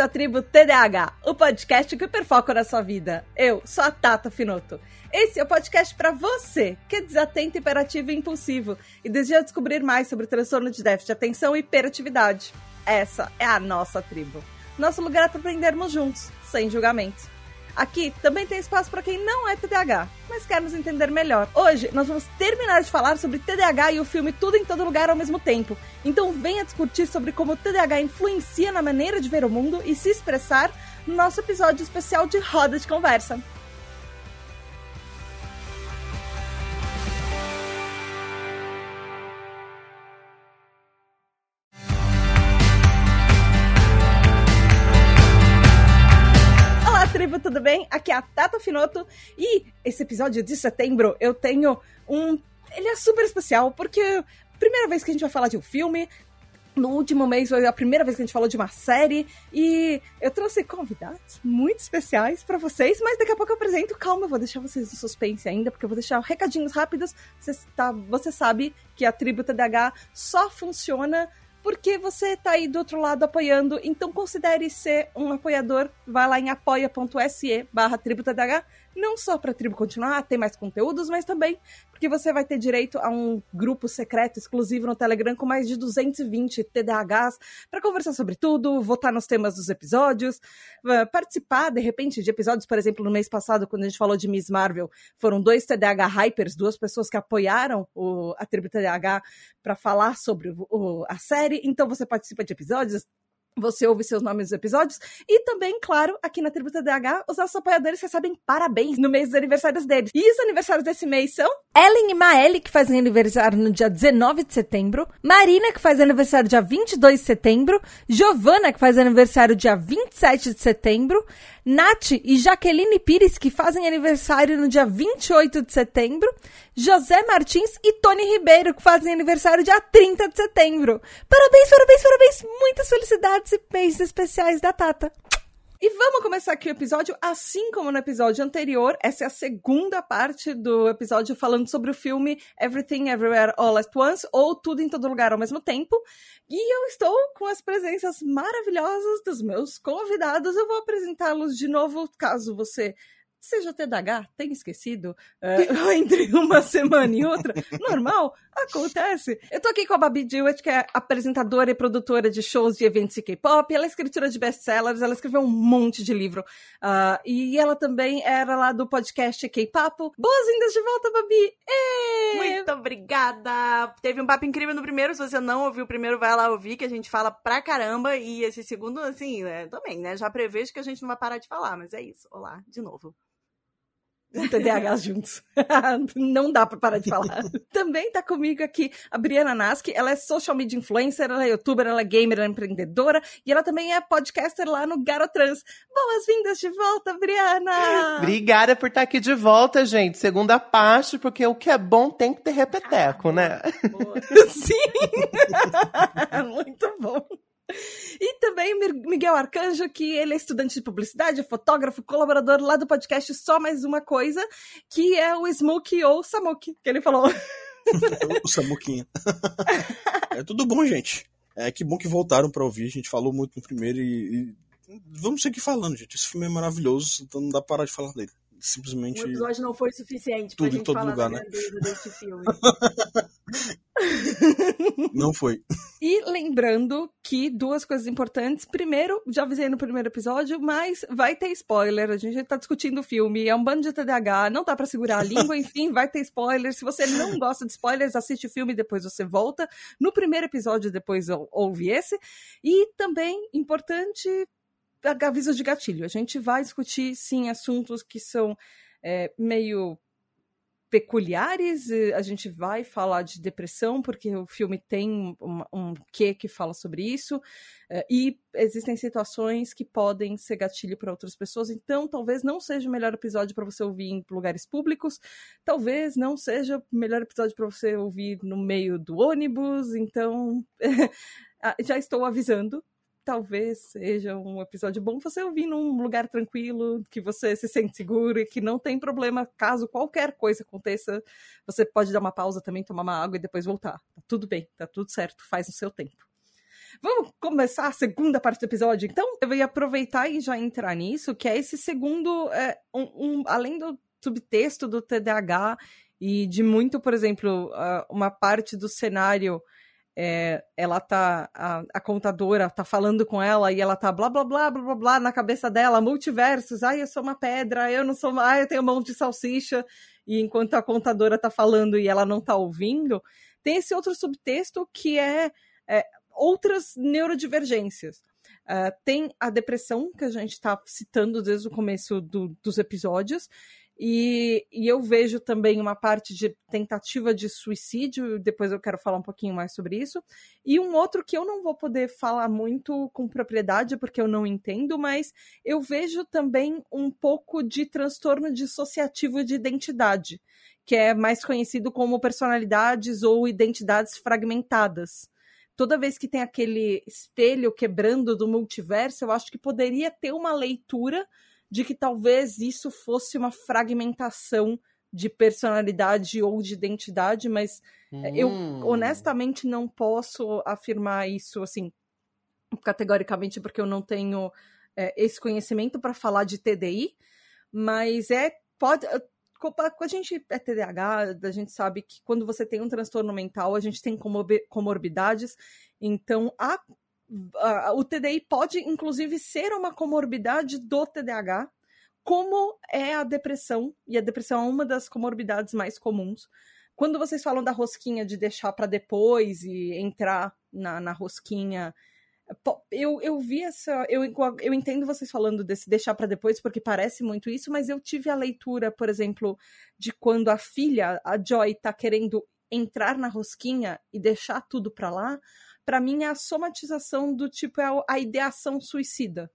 Bem-vindo à tribo TDAH, o podcast que perfoca na sua vida. Eu sou a Tata Finoto. Esse é o podcast para você que é desatento, hiperativo e impulsivo e deseja descobrir mais sobre transtorno de déficit de atenção e hiperatividade. Essa é a nossa tribo. Nosso lugar é para aprendermos juntos, sem julgamentos. Aqui também tem espaço para quem não é TDAH, mas quer nos entender melhor. Hoje nós vamos terminar de falar sobre TDAH e o filme Tudo em Todo Lugar ao mesmo tempo. Então venha discutir sobre como o TDAH influencia na maneira de ver o mundo e se expressar no nosso episódio especial de Roda de Conversa. Bem? Aqui é a Tata Finoto e esse episódio de setembro eu tenho um. Ele é super especial porque primeira vez que a gente vai falar de um filme. No último mês foi a primeira vez que a gente falou de uma série e eu trouxe convidados muito especiais para vocês, mas daqui a pouco eu apresento. Calma, eu vou deixar vocês no suspense ainda, porque eu vou deixar recadinhos rápidos. Você, tá, você sabe que a tribo TDH só funciona porque você tá aí do outro lado apoiando. Então considere ser um apoiador. Vai lá em apoia.se barra TribuTDH não só para a tribo continuar a ter mais conteúdos, mas também porque você vai ter direito a um grupo secreto exclusivo no Telegram com mais de 220 TDAHs para conversar sobre tudo, votar nos temas dos episódios, participar de repente de episódios, por exemplo, no mês passado, quando a gente falou de Miss Marvel, foram dois TDAH hypers, duas pessoas que apoiaram o, a tribo TDAH para falar sobre o, a série, então você participa de episódios, você ouve seus nomes nos episódios. E também, claro, aqui na Tributa DH, os nossos apoiadores recebem parabéns no mês dos aniversários deles. E os aniversários desse mês são Ellen e Maeli, que fazem aniversário no dia 19 de setembro, Marina, que faz aniversário dia 22 de setembro, Giovana, que faz aniversário dia 27 de setembro, Nath e Jaqueline Pires, que fazem aniversário no dia 28 de setembro, José Martins e Tony Ribeiro, que fazem aniversário dia 30 de setembro. Parabéns, parabéns, parabéns! Muitas felicidades e beijos especiais da Tata. E vamos começar aqui o episódio, assim como no episódio anterior. Essa é a segunda parte do episódio falando sobre o filme Everything Everywhere All at Once, ou Tudo em Todo Lugar ao mesmo tempo. E eu estou com as presenças maravilhosas dos meus convidados. Eu vou apresentá-los de novo, caso você seja TDAH, tem esquecido uh, entre uma semana e outra, normal, acontece. Eu tô aqui com a Babi Dewitt, que é apresentadora e produtora de shows de eventos e K-pop, ela é escritora de best-sellers, ela escreveu um monte de livro, uh, e ela também era lá do podcast K-Papo. Boas-vindas de volta, Babi! Êêê! Muito obrigada! Teve um papo incrível no primeiro, se você não ouviu o primeiro, vai lá ouvir, que a gente fala pra caramba, e esse segundo, assim, né, também, né, já prevejo que a gente não vai parar de falar, mas é isso. Olá, de novo. TDAH juntos. Não dá para parar de falar. Também tá comigo aqui a Briana Naski. Ela é social media influencer, ela é youtuber, ela é gamer, ela é empreendedora e ela também é podcaster lá no Garotrans. Boas-vindas de volta, Briana! Obrigada por estar aqui de volta, gente. Segunda parte, porque o que é bom tem que ter repeteco, ah, né? Boa. Sim! Muito bom. E também Miguel Arcanjo, que ele é estudante de publicidade, fotógrafo, colaborador lá do podcast Só Mais Uma Coisa, que é o Smoke ou Samuki, que ele falou. o Samuquinha. é tudo bom, gente. É que bom que voltaram para ouvir. A gente falou muito no primeiro e, e, vamos seguir falando, gente. Esse filme é maravilhoso, então não dá para parar de falar dele. Simplesmente. O episódio não foi suficiente tudo pra gente em todo falar lugar, né? desse filme. Não foi. Lembrando que duas coisas importantes. Primeiro, já avisei no primeiro episódio, mas vai ter spoiler. A gente tá discutindo o filme, é um bando de TDAH, não dá para segurar a língua, enfim, vai ter spoiler. Se você não gosta de spoilers, assiste o filme e depois você volta. No primeiro episódio, depois ouve esse. E também, importante, aviso de gatilho. A gente vai discutir, sim, assuntos que são é, meio peculiares. A gente vai falar de depressão, porque o filme tem um, um quê que fala sobre isso. É, e existem situações que podem ser gatilho para outras pessoas. Então, talvez não seja o melhor episódio para você ouvir em lugares públicos. Talvez não seja o melhor episódio para você ouvir no meio do ônibus. Então, já estou avisando talvez seja um episódio bom você ouvir num lugar tranquilo, que você se sente seguro e que não tem problema caso qualquer coisa aconteça. Você pode dar uma pausa também, tomar uma água e depois voltar. Tá tudo bem, tá tudo certo, faz no seu tempo. Vamos começar a segunda parte do episódio, então? Eu ia aproveitar e já entrar nisso, que é esse segundo, é, um, um, além do subtexto do TDAH e de muito, por exemplo, uma parte do cenário é, ela tá, a, a, contadora tá falando com ela e ela tá blá blá blá blá blá blá na cabeça dela, multiversos, ai, eu sou uma pedra, eu não sou, ai, eu tenho mão de salsicha, e enquanto a contadora tá falando e ela não tá ouvindo, tem esse outro subtexto que é, é outras neurodivergências. Uh, tem a depressão, que a gente está citando desde o começo do, dos episódios, e, e, eu vejo também uma parte de tentativa de suicídio, depois eu quero falar um pouquinho mais sobre isso. E um outro que eu não vou poder falar muito com propriedade, porque eu não entendo, mas eu vejo também um pouco de transtorno dissociativo de identidade, que é mais conhecido como personalidades ou identidades fragmentadas. Toda vez que tem aquele espelho quebrando do multiverso, eu acho que poderia ter uma leitura de que talvez isso fosse uma fragmentação de personalidade ou de identidade, mas hum. eu honestamente não posso afirmar isso assim categoricamente porque eu não tenho é, esse conhecimento para falar de TDI, mas é pode a gente é TDAH, a gente sabe que quando você tem um transtorno mental, a gente tem comorbidades, então a uh, o TDI pode, inclusive, ser uma comorbidade do TDAH, como é a depressão, e a depressão é uma das comorbidades mais comuns. Quando vocês falam da rosquinha de deixar para depois e entrar na, na rosquinha, eu, eu vi essa. Eu, eu entendo vocês falando desse deixar para depois, porque parece muito isso, mas eu tive a leitura, por exemplo, de quando a filha, a Joy, tá querendo entrar na rosquinha e deixar tudo para lá para mim é a somatização do tipo, é a ideação suicida.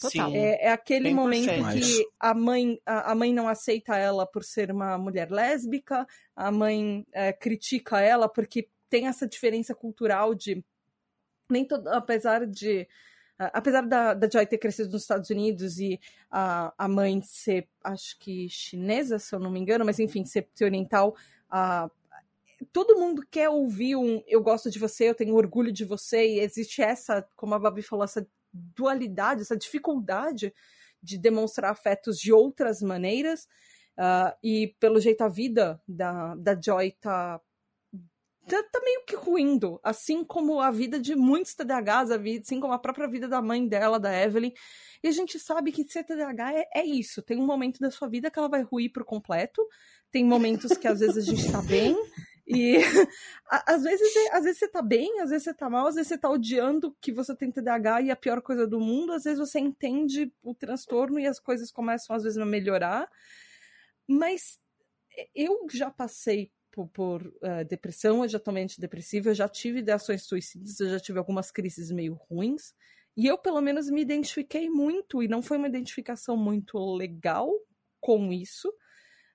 Total. É, é, aquele momento que a mãe, a, a, mãe não aceita ela por ser uma mulher lésbica, a mãe é, critica ela porque tem essa diferença cultural de nem todo, apesar de apesar da, da Joy ter crescido nos Estados Unidos e a, a mãe ser, acho que chinesa, se eu não me engano, mas enfim, ser, ser oriental, a, todo mundo quer ouvir um eu gosto de você, eu tenho orgulho de você, e existe essa, como a Babi falou, essa dualidade, essa dificuldade de demonstrar afetos de outras maneiras. Uh, e pelo jeito a vida da, da Joy tá, tá, tá, meio que ruindo, assim como a vida de muitos TDAHs, assim como a própria vida da mãe dela, da Evelyn. E a gente sabe que ser TDAH é, é isso. Tem um momento da sua vida que ela vai ruir por completo. Tem momentos que às vezes a gente tá bem, e às vezes, às vezes você tá bem, às vezes você tá mal, às vezes você tá odiando que você tem TDAH e a pior coisa do mundo, às vezes você entende o transtorno e as coisas começam às vezes a melhorar. Mas eu já passei por, por uh, depressão, eu já tomei antidepressivo, eu já tive ideações suicidas, eu já tive algumas crises meio ruins. E eu, pelo menos, me identifiquei muito, e não foi uma identificação muito legal com isso.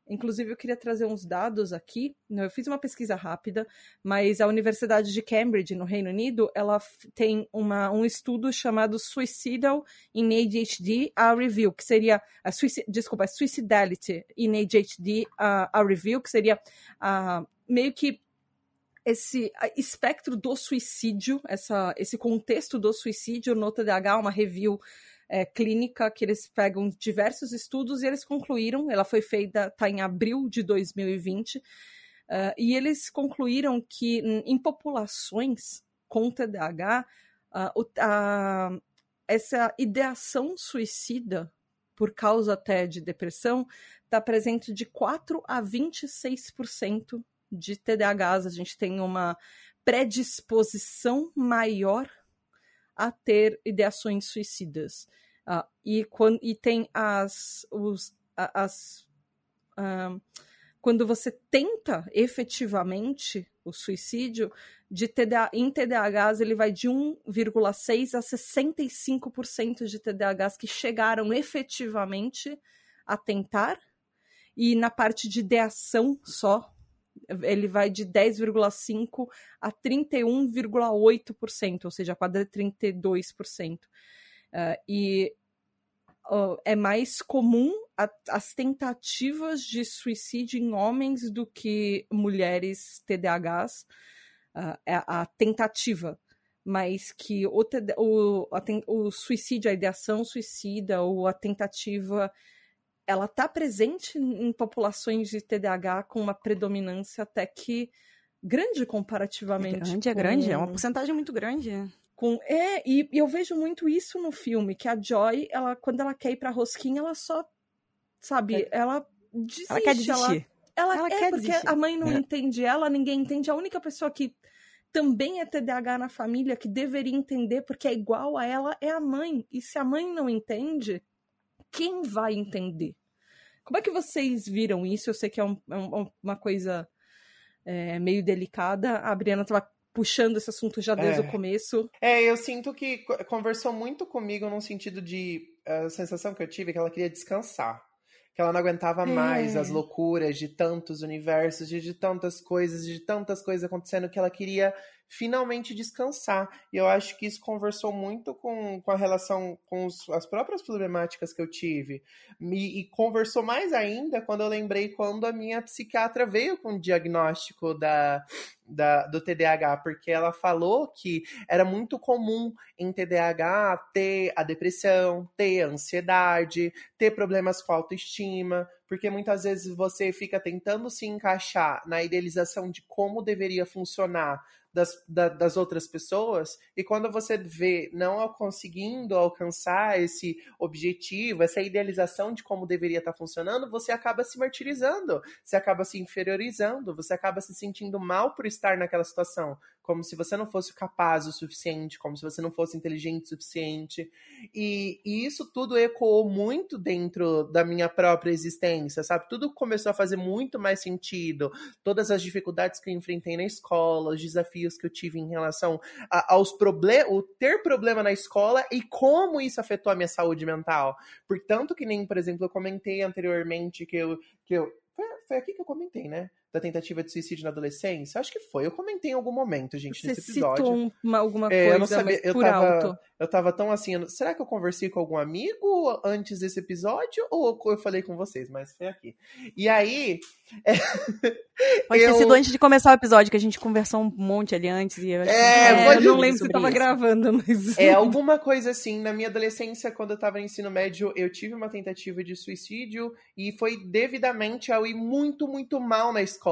Inclusive, eu queria trazer uns dados aqui. Eu fiz uma pesquisa rápida, mas a Universidade de Cambridge, no Reino Unido, ela tem uma, um estudo chamado Suicidal in ADHD, a Review, que seria. A suicid, desculpa, Suicidality in ADHD, a, a Review, que seria a, meio que esse espectro do suicídio, essa, esse contexto do suicídio no TDAH, uma review é, clínica que eles pegam diversos estudos e eles concluíram, ela foi feita, está em abril de 2020, uh, e eles concluíram que em populações com TDAH, uh, uh, essa ideação suicida por causa até de depressão está presente de 4 a 26% de TDAHs. A gente tem uma predisposição maior a ter ideações suicidas. Uh, e, quando, e tem as. Os, as uh, quando você tenta efetivamente o suicídio, de TDA, em TDAHs ele vai de 1,6% a 65% de TDAHs que chegaram efetivamente a tentar, e na parte de ideação só, ele vai de 10,5% a 31,8%, ou seja, quase 32%. Uh, e uh, é mais comum a, as tentativas de suicídio em homens do que mulheres TDAHs. Uh, é a tentativa. mas que o, o, a, o suicídio, a ideação suicida ou a tentativa, ela está presente em populações de TDAH com uma predominância até que grande comparativamente. É grande, é grande, é uma porcentagem muito grande. Com, é, e, e, eu vejo muito isso no filme, que a Joy, ela, quando ela quer ir pra rosquinha, ela só, sabe, é. ela desiste. Ela quer desistir. Ela, ela, ela é, quer porque desistir. a mãe não É. entende ela, ninguém entende. A única pessoa que também é TDAH na família, que deveria entender, porque é igual a ela, é a mãe. E se a mãe não entende, quem vai entender? Como é que vocês viram isso? Eu sei que é, um- é um- uma coisa é, meio delicada. A Briana estava puxando esse assunto já desde É. o começo. É, eu sinto que co- conversou muito comigo no sentido de. A sensação que eu tive é que ela queria descansar. Que ela não aguentava É. mais as loucuras de tantos universos, de, de tantas coisas, de tantas coisas acontecendo, que ela queria finalmente descansar. E eu acho que isso conversou muito com, com a relação com os- as próprias problemáticas que eu tive. E, conversou mais ainda quando eu lembrei quando a minha psiquiatra veio com o diagnóstico da, da, do TDAH, porque ela falou que era muito comum em TDAH ter a depressão, ter a ansiedade, ter problemas com autoestima, porque muitas vezes você fica tentando se encaixar na idealização de como deveria funcionar das, da- das outras pessoas, e quando você vê não conseguindo alcançar esse objetivo, essa idealização de como deveria estar funcionando, você acaba se martirizando, você acaba se inferiorizando, você acaba se sentindo mal por estar naquela situação, como se você não fosse capaz o suficiente, como se você não fosse inteligente o suficiente. E, e isso tudo ecoou muito dentro da minha própria existência, sabe? Tudo começou a fazer muito mais sentido. Todas as dificuldades que eu enfrentei na escola, os desafios que eu tive em relação a- aos problemas, o ter problema na escola e como isso afetou a minha saúde mental. Portanto, que nem, por exemplo, eu comentei anteriormente que eu. Que eu foi, foi aqui que eu comentei, né? Da tentativa de suicídio na adolescência. Acho que foi. Eu comentei em algum momento, gente, Você nesse episódio. citou um- uma, alguma É, eu coisa, não sabia, eu por tava- alto. Eu tava tão assim, será que eu conversei com algum amigo antes desse episódio ou eu falei com vocês? Mas foi aqui. E aí, Pode Eu- ter sido antes de começar o episódio, que a gente conversou um monte ali antes. E eu acho que É, É, eu não lembro se tava isso. gravando, mas. é alguma coisa assim, na minha adolescência, quando eu tava no ensino médio, eu tive uma tentativa de suicídio e foi devidamente ao ir muito, muito mal na escola.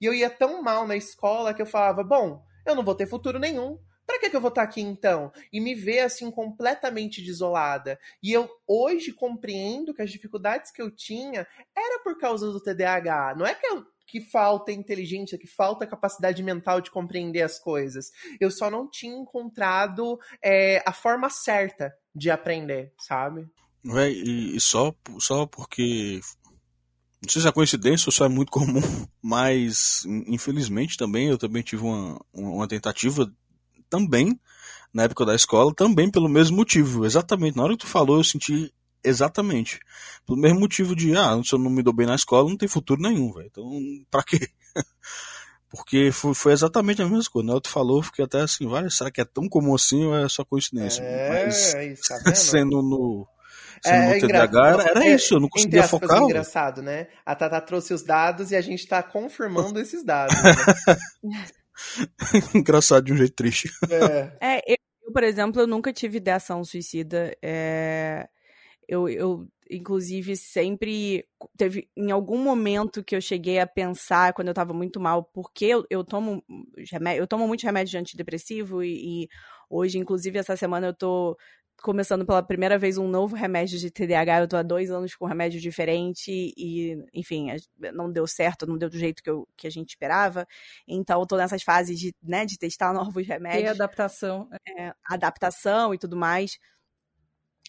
E eu ia tão mal na escola que eu falava, bom, eu não vou ter futuro nenhum. Pra que, que eu vou estar aqui então? E me ver assim completamente desolada. E eu hoje compreendo que as dificuldades que eu tinha era por causa do TDAH. Não é que, eu- que falta inteligência, que falta capacidade mental de compreender as coisas. Eu só não tinha encontrado é, a forma certa de aprender, sabe? E, e só, só porque. Não sei se é coincidência ou se é muito comum, mas in- infelizmente também eu também tive uma, uma tentativa também na época da escola, também pelo mesmo motivo. Exatamente. Na hora que tu falou, eu senti exatamente. Pelo mesmo motivo de, ah, se eu não me dou bem na escola, não tem futuro nenhum, velho. Então, pra quê? Porque foi, foi exatamente a mesma coisa. Na hora que tu falou, eu fiquei até assim, vai, será que é tão comum assim ou é só coincidência? Mas É, isso, tá sendo no, É, no é TDAH, engraçado. era, era É, isso, eu não conseguia aspas, focar. velho. engraçado, né? A Tata trouxe os dados e a gente tá confirmando esses dados. né? Engraçado de um jeito triste. É. É, eu, eu, por exemplo, eu nunca tive ideação suicida. É, eu, eu, inclusive, sempre teve em algum momento que eu cheguei a pensar quando eu tava muito mal, porque eu, eu tomo remédio, eu tomo muito remédio de antidepressivo e, e hoje, inclusive, essa semana eu tô começando pela primeira vez um novo remédio de TDAH. Eu tô há dois anos com um remédio diferente e, enfim, não deu certo, não deu do jeito que, eu, que a gente esperava. Então, eu tô nessas fases de, né, de testar novos remédios adaptação. é, adaptação e tudo mais.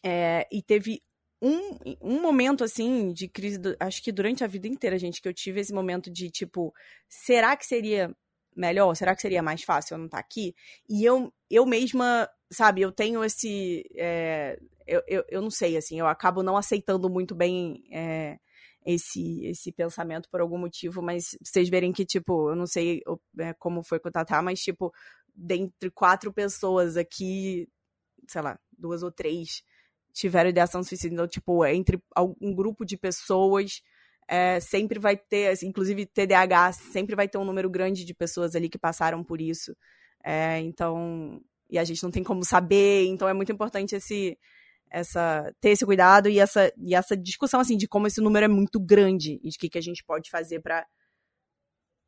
É, e teve um, um momento, assim, de crise, do- acho que durante a vida inteira, gente, que eu tive esse momento de, tipo, será que seria melhor? Será que seria mais fácil eu não estar aqui? E eu, eu mesma, sabe, eu tenho esse. é, eu, eu, eu não sei, assim, eu acabo não aceitando muito bem. é, esse, esse pensamento por algum motivo, mas vocês verem que, tipo, eu não sei é, como foi com o Tatá, mas, tipo, dentre quatro pessoas aqui, sei lá, duas ou três tiveram ideação suicida. Então, tipo, entre al- um grupo de pessoas, é, sempre vai ter, assim, inclusive TDAH, sempre vai ter um número grande de pessoas ali que passaram por isso. É, então, e a gente não tem como saber, então é muito importante esse essa ter esse cuidado e essa e essa discussão assim de como esse número é muito grande e de que que a gente pode fazer para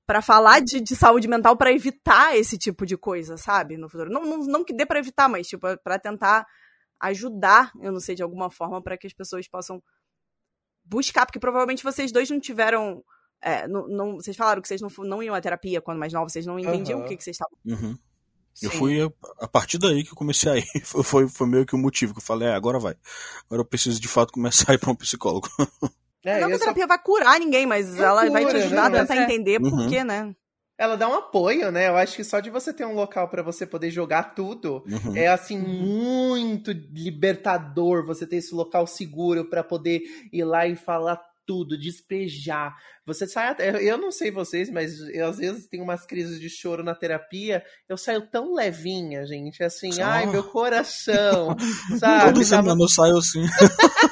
para falar de, de, saúde mental para evitar esse tipo de coisa, sabe, no futuro. Não, não, não que dê para evitar, mas tipo para tentar ajudar, eu não sei de alguma forma para que as pessoas possam buscar, porque provavelmente vocês dois não tiveram é, não, não, vocês falaram que vocês não, não iam à terapia quando mais novos, vocês não entendiam uhum. o que, que vocês estavam. Uhum. Eu fui a, a, partir daí que eu comecei a ir. Foi, foi, foi meio que o motivo que eu falei, é, agora vai. Agora eu preciso de fato começar a ir pra um psicólogo. É, não que a terapia só... vai curar ninguém, mas é ela cura, vai te ajudar né? a tentar é. entender por uhum. quê, né? Ela dá um apoio, né? Eu acho que só de você ter um local para você poder jogar tudo uhum. é assim muito libertador você ter esse local seguro para poder ir lá e falar tudo, despejar. Você sai até. Eu não sei vocês, mas eu às vezes tenho umas crises de choro na terapia. Eu saio tão levinha, gente. Assim, Só... ai, meu coração. sabe? Todo semana tava... eu saio assim.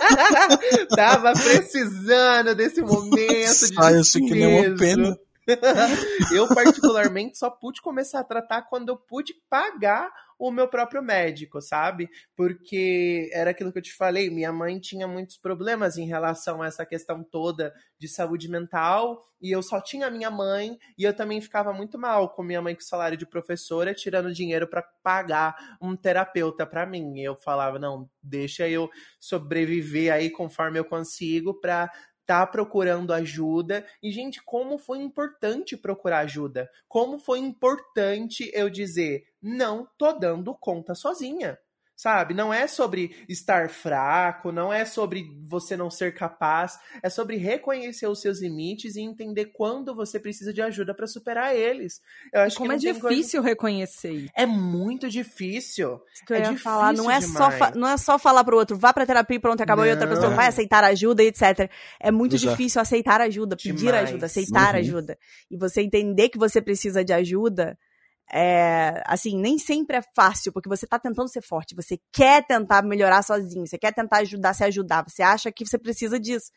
tava precisando desse momento. Saio assim que nem uma pena. eu, particularmente, só pude começar a tratar quando eu pude pagar o meu próprio médico, sabe? Porque era aquilo que eu te falei, minha mãe tinha muitos problemas em relação a essa questão toda de saúde mental, e eu só tinha minha mãe, e eu também ficava muito mal com minha mãe com salário de professora, tirando dinheiro para pagar um terapeuta para mim. E eu falava, não, deixa eu sobreviver aí conforme eu consigo para tá procurando ajuda. E, gente, como foi importante procurar ajuda. Como foi importante eu dizer, não tô dando conta sozinha sabe? Não é sobre estar fraco, não é sobre você não ser capaz, é sobre reconhecer os seus limites e entender quando você precisa de ajuda para superar eles. Eu acho Como que é difícil coisa... reconhecer isso. É muito difícil. que eu é ia difícil falar, não é só não é só falar pro outro, vá pra terapia e pronto, acabou não. e outra pessoa vai aceitar ajuda, etc. É muito Exato. difícil aceitar ajuda, pedir Demais. ajuda, aceitar uhum. ajuda. E você entender que você precisa de ajuda é, assim, nem sempre é fácil, porque você tá tentando ser forte, você quer tentar melhorar sozinho, você quer tentar ajudar, se ajudar, você acha que você precisa disso.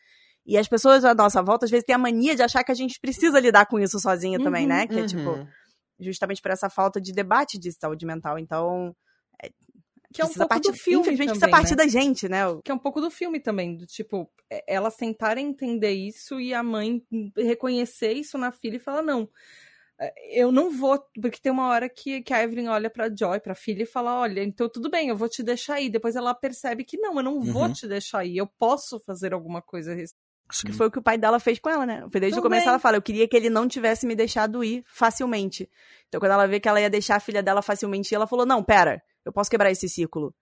E as pessoas à nossa volta, às vezes, têm a mania de achar que a gente precisa lidar com isso sozinha uhum, também, né? Que uhum. é tipo, justamente por essa falta de debate de saúde mental. Então, é, que é um pouco partir, do filme infelizmente também, precisa partir né? da gente, né? Que é um pouco do filme também, do tipo, é, elas tentarem entender isso e a mãe reconhecer isso na filha e falar, não, eu não vou, porque tem uma hora que, que a Evelyn olha pra Joy, pra filha, e fala: Olha, então tudo bem, eu vou te deixar aí. Depois ela percebe que não, eu não vou uhum. te deixar aí, eu posso fazer alguma coisa Sim. Que foi o que o pai dela fez com ela, né? Foi desde o começo ela fala: Eu queria que ele não tivesse me deixado ir facilmente. Então, quando ela vê que ela ia deixar a filha dela facilmente, ela falou: Não, pera, eu posso quebrar esse ciclo.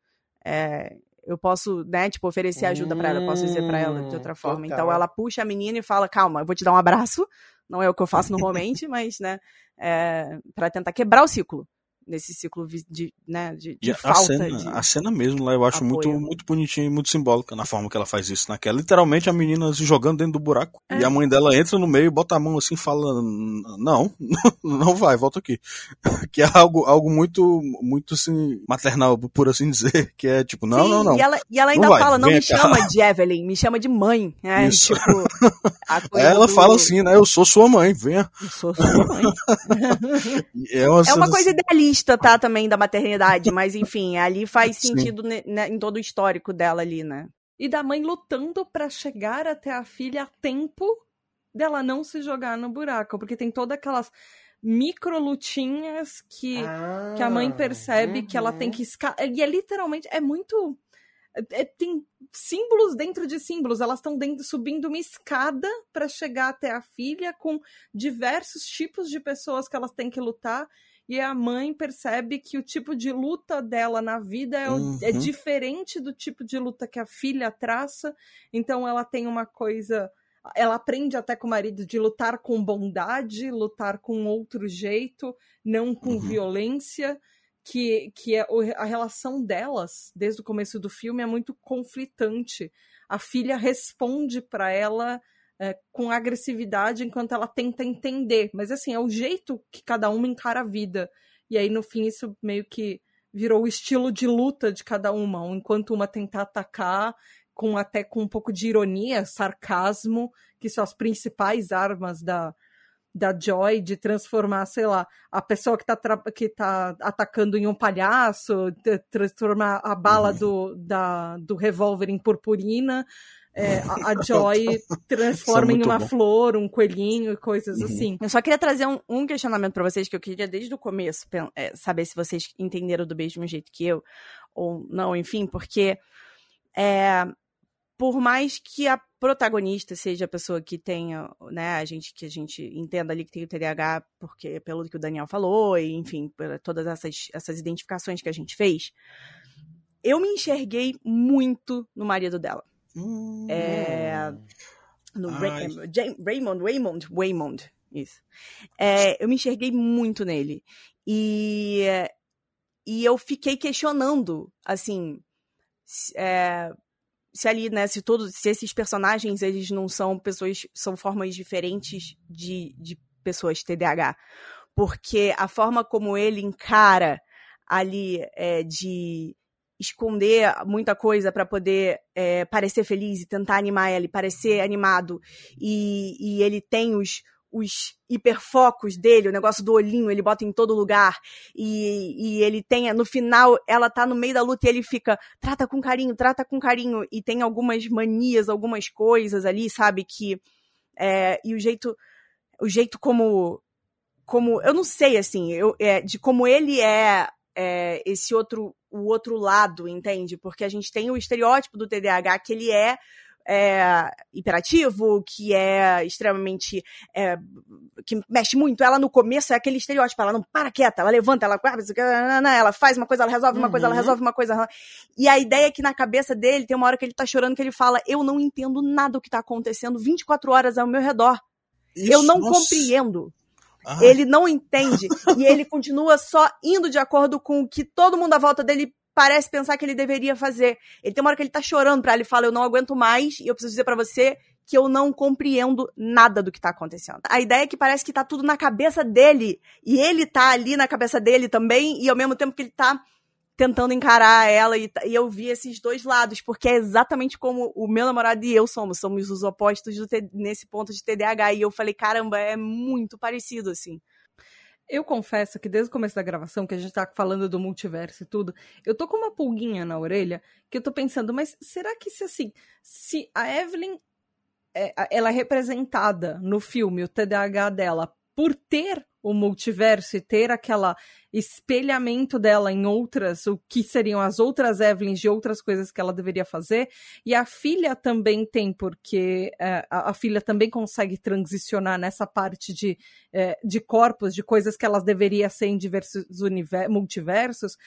É, eu posso, né, tipo, oferecer ajuda para ela, eu posso dizer para ela de outra hum, forma. Total. Então ela puxa a menina e fala: calma, eu vou te dar um abraço. Não é o que eu faço normalmente, mas, né, é, para tentar quebrar o ciclo nesse ciclo de, né, de, de falta. A cena, de a cena mesmo lá eu acho muito, muito bonitinha e muito simbólica na forma que ela faz isso. Naquela, literalmente a menina se jogando dentro do buraco é. e a mãe dela entra no meio, bota a mão assim, fala: Não, não vai, volta aqui. que é algo, algo muito, muito assim, maternal, por assim dizer. Que é tipo: Não, Sim, não, não. E ela, e ela ainda não fala: Não me cá. chama de Evelyn, me chama de mãe. É, isso. Tipo, ela do... fala assim, né? Eu sou sua mãe, venha. Eu sou sua mãe. é uma, é uma coisa idealista tá, também da maternidade, mas enfim, ali faz sentido né, em todo o histórico dela ali, né? E da mãe lutando para chegar até a filha a tempo dela não se jogar no buraco, porque tem todas aquelas micro lutinhas que, ah, que a mãe percebe uhum. que ela tem uhum. que escalar. E é literalmente, é muito. É, tem símbolos dentro de símbolos. Elas estão subindo uma escada para chegar até a filha com diversos tipos de pessoas que elas têm que lutar e a mãe percebe que o tipo de luta dela na vida é, é uhum. é diferente do tipo de luta que a filha traça, então ela tem uma coisa ela aprende até com o marido de lutar com bondade, lutar com outro jeito, não com uhum. violência, que, que é, a relação delas, desde o começo do filme, é muito conflitante. A filha responde para ela é, com agressividade enquanto ela tenta entender. Mas assim, é o jeito que cada uma encara a vida. E aí, no fim, isso meio que virou o estilo de luta de cada uma. Enquanto uma tenta atacar, com até com um pouco de ironia, sarcasmo, que são as principais armas da, da Joy de transformar, sei lá, a pessoa que tá, que tá atacando em um palhaço, transformar a bala uhum. do, da, do revólver em purpurina. É, a, a, Joy transforma em uma bom. flor, um coelhinho e coisas uhum. assim. Eu só queria trazer um, um questionamento para vocês que eu queria desde o começo é, saber se vocês entenderam do mesmo jeito que eu ou não, enfim, porque é, por mais que a protagonista seja a pessoa que tenha, né, a gente que a gente entenda ali que tem o TDAH, porque pelo que o Daniel falou, e enfim, por todas essas, essas identificações que a gente fez, eu me enxerguei muito no marido dela. Hum. É, no Ray, Raymond, Raymond, Raymond, isso. É, eu me enxerguei muito nele. E, e eu fiquei questionando, assim, é, se ali, né, se todos, se esses personagens, eles não são pessoas, são formas diferentes de, de pessoas TDAH. Porque a forma como ele encara ali é, de esconder muita coisa para poder é, parecer feliz e tentar animar ela e parecer animado e, e ele tem os, os hiperfocos dele, o negócio do olhinho, ele bota em todo lugar. E, e ele tem, no final, ela tá no meio da luta e ele fica, trata com carinho, trata com carinho. E tem algumas manias, algumas coisas ali, sabe? Que. É, e o jeito. O jeito como. Como. Eu não sei, assim, eu, é, de como ele é, é esse outro. O outro lado, entende? Porque a gente tem o estereótipo do TDAH que ele é é, hiperativo, que é extremamente. É, que mexe muito. Ela no começo é aquele estereótipo, ela não para quieta, ela levanta, ela, ela faz uma coisa, ela resolve uma uhum. coisa, ela resolve uma coisa. E a ideia é que na cabeça dele tem uma hora que ele tá chorando que ele fala: Eu não entendo nada do que tá acontecendo 24 horas ao meu redor. Isso, eu não nossa. compreendo. Ah. Ele não entende. e ele continua só indo de acordo com o que todo mundo à volta dele parece pensar que ele deveria fazer. Ele tem uma hora que ele tá chorando pra ele fala, eu não aguento mais e eu preciso dizer para você que eu não compreendo nada do que tá acontecendo. A ideia é que parece que tá tudo na cabeça dele e ele tá ali na cabeça dele também e ao mesmo tempo que ele tá tentando encarar ela e, e eu vi esses dois lados, porque é exatamente como o meu namorado e eu somos, somos os opostos nesse ponto de TDAH e eu falei, caramba, é muito parecido assim. Eu confesso que desde o começo da gravação, que a gente tá falando do multiverso e tudo, eu tô com uma pulguinha na orelha que eu tô pensando, mas será que se assim, se a Evelyn é, ela é representada no filme, o TDAH dela, por ter o multiverso e ter aquela espelhamento dela em outras, o que seriam as outras Evelyns de outras coisas que ela deveria fazer. E a filha também tem, porque é, a, a, filha também consegue transicionar nessa parte de, é, de corpos, de coisas que elas deveriam ser em diversos multiversos.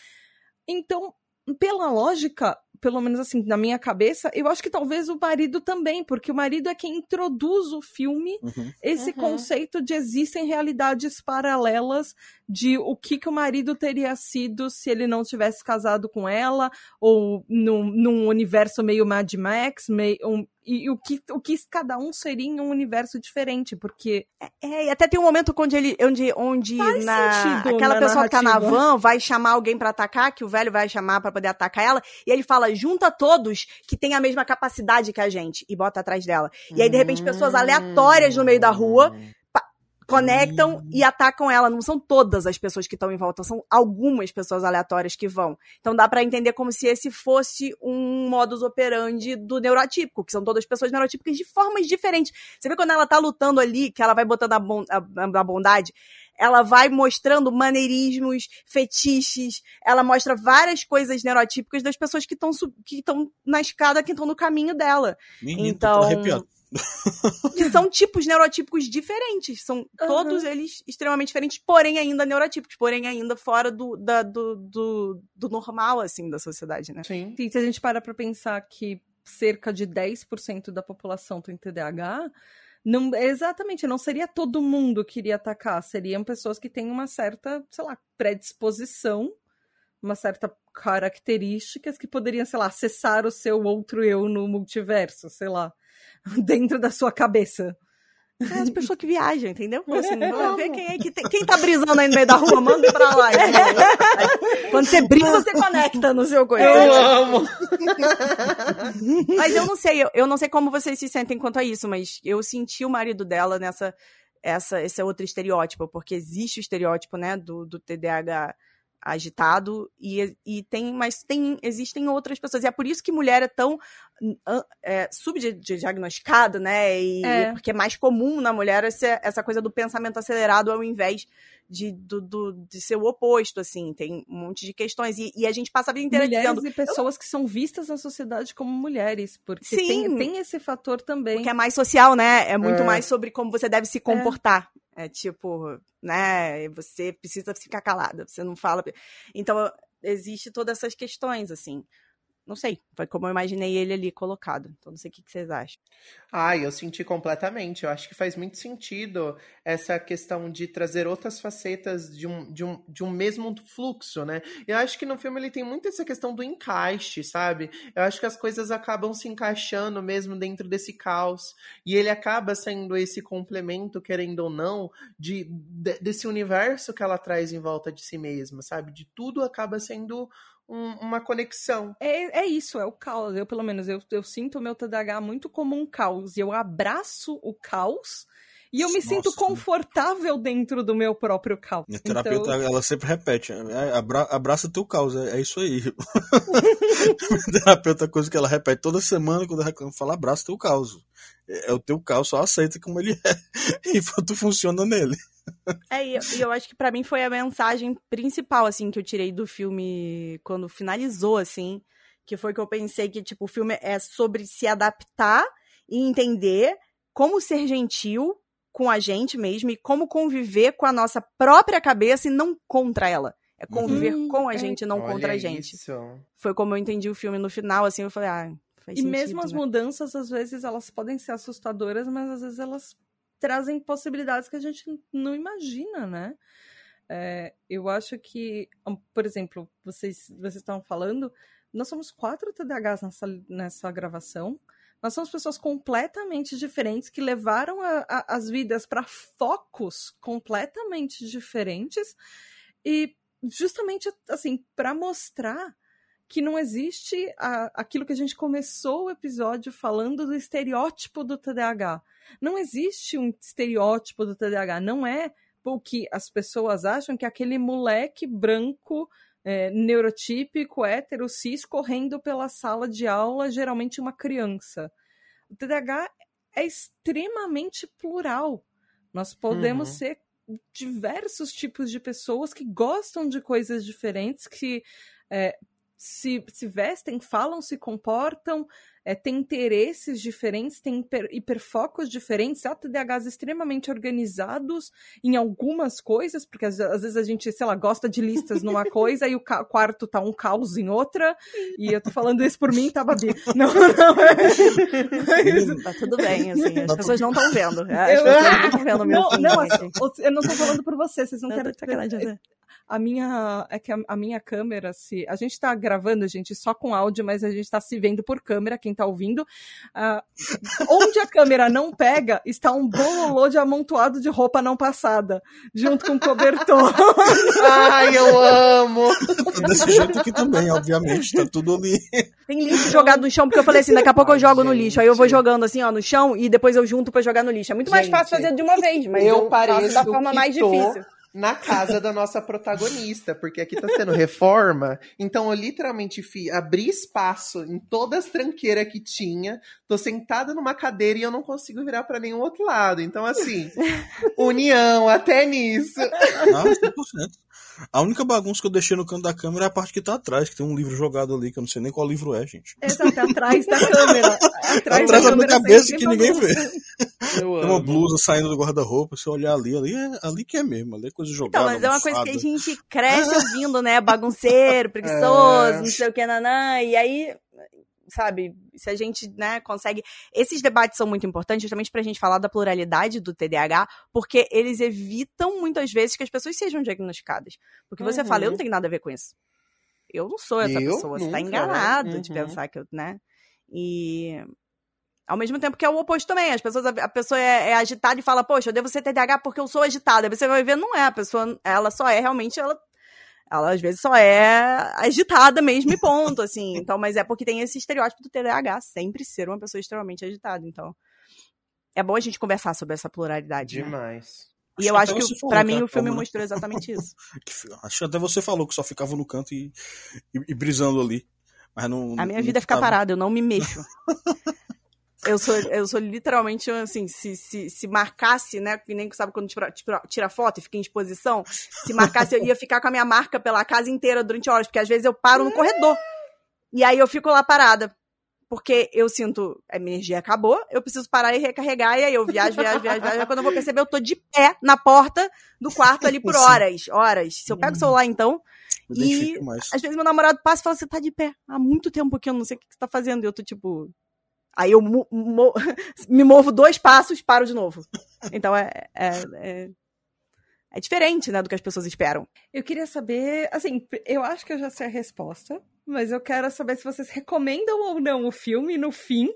Então, pela lógica, pelo menos assim, na minha cabeça, eu acho que talvez o marido também, porque o marido é quem introduz o filme uhum. esse uhum. conceito de existem realidades paralelas de o que, que o marido teria sido se ele não tivesse casado com ela, ou num, num universo meio Mad Max, meio, um, e, o que, o que cada um seria em um universo diferente, porque. É, é e até tem um momento onde ele. onde, onde na, aquela pessoa narrativa. que tá na van vai chamar alguém para atacar, que o velho vai chamar para poder atacar ela, e ele fala: junta todos que têm a mesma capacidade que a gente, e bota atrás dela. E aí, de repente, pessoas aleatórias no meio da rua conectam e atacam ela. Não são todas as pessoas que estão em volta, são algumas pessoas aleatórias que vão. Então dá para entender como se esse fosse um modus operandi do neurotípico, que são todas pessoas neurotípicas de formas diferentes. Você vê quando ela tá lutando ali, que ela vai botando a, bon a, a bondade, ela vai mostrando maneirismos, fetiches, ela mostra várias coisas neurotípicas das pessoas que estão que estão na escada, que estão no caminho dela. Menino, então, que são tipos neurotípicos diferentes. São uhum. todos eles extremamente diferentes, porém ainda neurotípicos, porém ainda fora do, da, do, do, do, normal, assim, da sociedade, né? Sim. Sim. Se a gente para pra pensar que cerca de 10% da população tem TDAH, não, exatamente, não seria todo mundo que iria atacar, seriam pessoas que têm uma certa, sei lá, predisposição, uma certa características que poderiam, sei lá, acessar o seu outro eu no multiverso, sei lá. dentro da sua cabeça. É as pessoas que viajam, entendeu? Assim, ver quem, é que tem, quem tá brisando aí no meio da rua, manda pra lá. Quando você brisa, você conecta no seu coisa. Eu amo! Mas eu não sei, eu, eu não sei como vocês se sentem quanto a isso, mas eu senti o marido dela nessa essa, esse é outro estereótipo, porque existe o estereótipo, né, do, do TDAH agitado e, e tem mas tem existem outras pessoas e é por isso que mulher é tão é, subdiagnosticada né e é. porque é mais comum na mulher essa, essa coisa do pensamento acelerado ao invés de, do, do, de ser o oposto, assim, tem um monte de questões. E, e a gente passa a vida inteira Mulheres dizendo... e pessoas que são vistas na sociedade como mulheres, porque Sim, tem, tem esse fator também. Que é mais social, né? É muito é. mais sobre como você deve se comportar. É. é tipo, né? Você precisa ficar calada, você não fala. Então, existe todas essas questões, assim não sei, foi como eu imaginei ele ali colocado. Então não sei o que, vocês acham. Ah, eu senti completamente. Eu acho que faz muito sentido essa questão de trazer outras facetas de um, de um, de um mesmo fluxo, né? Eu acho que no filme ele tem muito essa questão do encaixe, sabe? Eu acho que as coisas acabam se encaixando mesmo dentro desse caos. E ele acaba sendo esse complemento, querendo ou não, de, de desse universo que ela traz em volta de si mesma, sabe? De tudo acaba sendo um, uma conexão. É, é isso, é o caos. Eu, pelo menos, eu, eu sinto o meu TDAH muito como um caos. Eu abraço o caos e eu me Nossa. sinto confortável dentro do meu próprio caos. Minha terapeuta, então... ela sempre repete, é, abra, abraça teu caos, é, é isso aí. Minha terapeuta, coisa que ela repete toda semana, quando ela fala, abraça teu caos. É, é, o teu caos, só aceita como ele é. E tu funciona nele. É, e eu, eu acho que para mim foi a mensagem principal, assim, que eu tirei do filme quando finalizou, assim, que foi que eu pensei que, tipo, o filme é sobre se adaptar e entender como ser gentil com a gente mesmo e como conviver com a nossa própria cabeça e não contra ela. É conviver uhum, com a é. gente e não Olha contra a gente. Isso. Foi como eu entendi o filme no final, assim, eu falei, ah, faz E sentido, mesmo as né? mudanças, às vezes, elas podem ser assustadoras, mas às vezes elas trazem possibilidades que a gente não imagina, né? É, eu acho que, por exemplo, vocês, vocês estavam falando, nós somos quatro TDAHs nessa, nessa gravação. Nós somos pessoas completamente diferentes que levaram a, a, as vidas para focos completamente diferentes e justamente assim para mostrar que não existe a, aquilo que a gente começou o episódio falando do estereótipo do TDAH. Não existe um estereótipo do TDAH, não é o que as pessoas acham que aquele moleque branco, é, neurotípico, hétero, cis, correndo pela sala de aula, geralmente uma criança. O TDAH é extremamente plural. Nós podemos uhum. ser diversos tipos de pessoas que gostam de coisas diferentes, que é, se, se vestem, falam, se comportam, é, tem interesses diferentes, tem hiper, hiperfocos diferentes, há TDAHs extremamente organizados em algumas coisas, porque às, às, vezes a gente, sei lá, gosta de listas numa coisa e o quarto tá um caos em outra, e eu tô falando isso por mim, tá, Babi? Não, não, é... Tá tudo bem, assim, as pessoas não estão vendo. As eu... pessoas não estão vendo o meu não, não, assim, eu não tô falando por você, vocês não, não querem... Sacanagem, a minha é que a, a, minha câmera se a gente tá gravando gente só com áudio mas a gente tá se vendo por câmera quem tá ouvindo. Uh, onde a câmera não pega está um bololô de amontoado de roupa não passada junto com cobertor. Ai eu amo. Desse jeito aqui também obviamente tá tudo ali. Tem lixo jogado no chão porque eu falei assim daqui a pouco eu jogo ai, no lixo. Aí eu vou jogando assim ó no chão e depois eu junto para jogar no lixo. É muito mais gente, fácil fazer de uma vez mas eu, eu pareço da forma mais tô... difícil na casa da nossa protagonista, porque aqui tá tendo reforma. Então eu literalmente fi, abri espaço em todas as tranqueiras que tinha. Tô sentada numa cadeira e eu não consigo virar para nenhum outro lado. Então, assim, união até nisso. Não, 100%. A única bagunça que eu deixei no canto da câmera é a parte que tá atrás, que tem um livro jogado ali, que eu não sei nem qual livro é, gente. Exato, atrás da câmera. Atrás, atrás da, minha cabeça que ninguém vê. tem uma blusa saindo do guarda-roupa, se olhar ali, ali é ali que é mesmo, ali é coisa jogada. Então, mas é uma coisa que a gente cresce ouvindo, né? Bagunceiro, preguiçoso, é. não sei o que, nanã, e aí sabe, se a gente, né, consegue. Esses debates são muito importantes justamente pra gente falar da pluralidade do TDAH, porque eles evitam muitas vezes que as pessoas sejam diagnosticadas. Porque você uhum. fala, eu não tenho nada a ver com isso. Eu não sou essa eu pessoa, você tá enganado uhum. de pensar que eu, né? E ao mesmo tempo que é o oposto também. As pessoas, a pessoa é, é, agitada e fala, poxa, eu devo ser TDAH porque eu sou agitada. Aí você vai ver, não é. A pessoa, ela só é realmente, ela ela às vezes só é agitada mesmo e ponto, assim. Então, mas é porque tem esse estereótipo do TDAH sempre ser uma pessoa extremamente agitada. Então, é bom a gente conversar sobre essa pluralidade. né? Demais. E eu Acho que falou, mim, cara, o filme né? mostrou exatamente isso. Acho que até você falou que só ficava no canto e, e, e brisando ali. Mas não, A minha não vida é ficar parada, eu não me mexo. Eu sou, eu sou literalmente assim, se, se, se marcasse, né? Que nem sabe quando tira, tira, tira foto e fica em exposição. Se marcasse, eu ia ficar com a minha marca pela casa inteira durante horas, porque às vezes eu paro no corredor. E aí eu fico lá parada. Porque eu sinto, a minha energia acabou, eu preciso parar e recarregar, e aí eu viajo, viajo, viajo, viajo. Aí Quando eu vou perceber, eu tô de pé na porta do quarto ali por horas, horas. Se eu pego o celular, então, E- às vezes meu namorado passa e fala, você tá de pé há muito tempo aqui, eu não sei o que você tá fazendo. E eu tô tipo. Aí eu mo- me movo dois passos, paro de novo. Então é, é, é, é diferente, né, do que as pessoas esperam. Eu queria saber, assim, eu acho que eu já sei a resposta, mas eu quero saber se vocês recomendam ou não o filme no fim.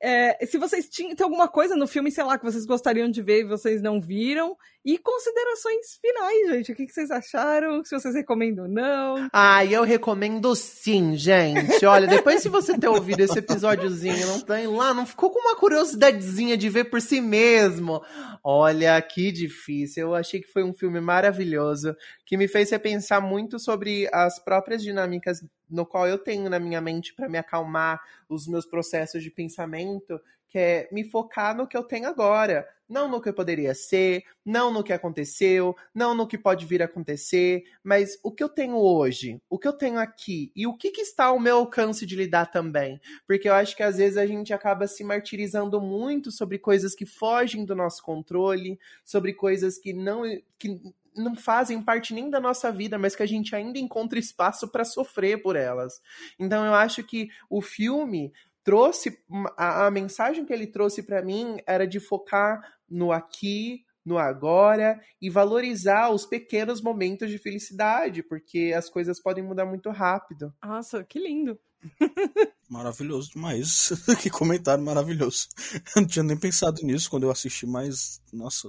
É, se vocês tinham alguma coisa no filme, sei lá, que vocês gostariam de ver e vocês não viram. E considerações finais, gente. O que, vocês acharam? Se vocês recomendam ou não. Ah, eu recomendo sim, gente. Olha, depois se você ter ouvido esse episódiozinho, não tem lá, não ficou com uma curiosidadezinha de ver por si mesmo. Olha, que difícil. Eu achei que foi um filme maravilhoso, que me fez repensar muito sobre as próprias dinâmicas no qual eu tenho na minha mente para me acalmar os meus processos de pensamento, que é me focar no que eu tenho agora, não no que poderia ser, não no que aconteceu, não no que pode vir a acontecer, mas o que eu tenho hoje, o que eu tenho aqui e o que, que está ao meu alcance de lidar também. Porque eu acho que às vezes a gente acaba se martirizando muito sobre coisas que fogem do nosso controle, sobre coisas que não. Que não fazem parte nem da nossa vida, mas que a gente ainda encontra espaço para sofrer por elas. Então eu acho que o filme trouxe a, a mensagem que ele trouxe para mim era de focar no aqui, no agora e valorizar os pequenos momentos de felicidade, porque as coisas podem mudar muito rápido. Nossa, que lindo. Maravilhoso demais. que comentário maravilhoso. Eu não tinha nem pensado nisso quando eu assisti, mas, nossa,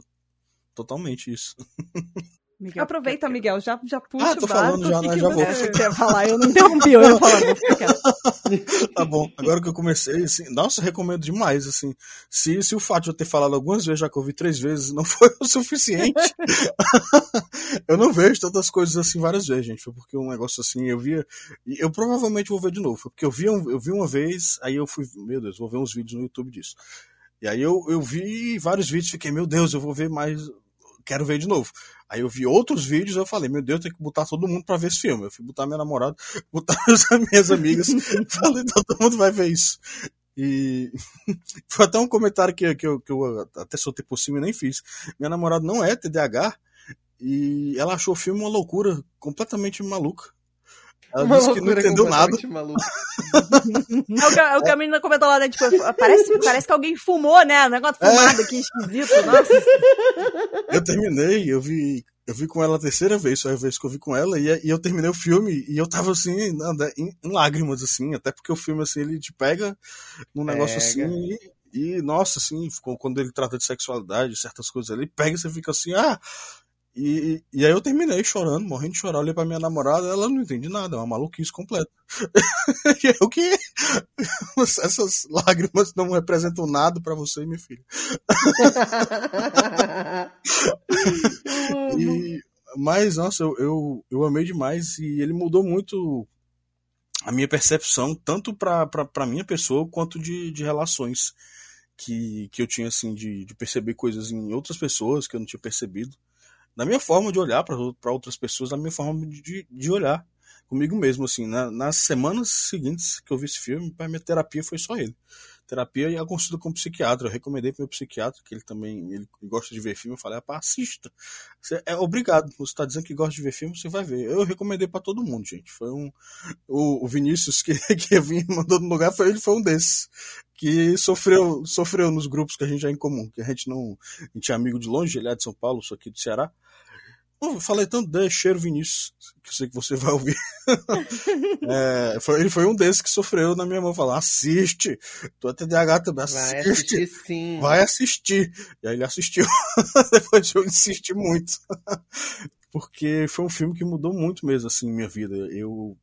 totalmente isso. Miguel, Aproveita, Miguel, já, já puxa Ah, tô o barco. falando já, que né? que Já você- vou. Você quer falar, eu não interrompi, eu ia falar, vou ficar. Tá bom, agora que eu comecei, assim, nossa, recomendo demais, assim. Se, se o fato de eu ter falado algumas vezes, já que eu vi três vezes, não foi o suficiente, eu não vejo tantas coisas assim várias vezes, gente. Foi porque um negócio assim, eu via. Eu provavelmente vou ver de novo. Foi porque eu vi, um- eu vi uma vez, aí eu fui, meu Deus, vou ver uns vídeos no YouTube disso. E aí eu, eu vi vários vídeos, fiquei, meu Deus, eu vou ver mais. Quero ver de novo. Aí eu vi outros vídeos, eu falei, meu Deus, tem que botar todo mundo pra ver esse filme. Eu fui botar minha namorada, botar as minhas amigas, falei, todo mundo vai ver isso. E foi até um comentário que, que, eu, que eu até soltei por cima e nem fiz. Minha namorada não é TDAH e ela achou o filme uma loucura completamente maluca. Ela Uma disse que não entendeu nada. É o que, é o que a menina comentou lá, né? Tipo, parece, parece que alguém fumou, né? Um negócio fumado aqui, esquisito. Nossa. Eu terminei, eu vi, eu vi com ela a terceira vez, foi a vez que eu vi com ela, e, e eu terminei o filme e eu tava assim, nada, em, em lágrimas, assim, até porque o filme, assim, ele te pega num negócio Pega. assim, e, e, nossa, assim, quando ele trata de sexualidade, certas coisas ali, pega e você fica assim, ah. E, e aí eu terminei chorando, morrendo de chorar, olhei pra minha namorada, ela não entende nada, é uma maluquice completa. e eu, o quê? Essas lágrimas não representam nada pra você e minha filha. E, mas, nossa, eu, eu, eu amei demais e ele mudou muito a minha percepção, tanto pra, pra, pra minha pessoa quanto de, de relações que, que eu tinha, assim, de, de perceber coisas em outras pessoas que eu não tinha percebido. Na minha forma de olhar para outras pessoas, na minha forma de, de olhar comigo mesmo, assim. Na, nas semanas seguintes que eu vi esse filme, a minha terapia foi só ele terapia e a consulta com o psiquiatra. Eu recomendei para meu psiquiatra, que ele também ele gosta de ver filme. Eu falei, ah, assista. Você é obrigado. Você está dizendo que gosta de ver filme, você vai ver. Eu recomendei para todo mundo, gente. Foi um. O, o Vinícius, que, que vim mandou no lugar, foi, ele foi um desses. Que sofreu, sofreu nos grupos que a gente já é em comum. Que a gente não. A gente é amigo de longe, ele é de São Paulo, sou aqui do Ceará. Eu falei tanto de cheiro Vinícius, que eu sei que você vai ouvir. é, foi, ele foi um desses que sofreu na minha mão. Falar, assiste. Tu é TDAH também, assiste. Vai assistir sim. Vai assistir. E aí ele assistiu. Depois eu insisti muito. Porque foi um filme que mudou muito mesmo, assim, minha vida. Eu.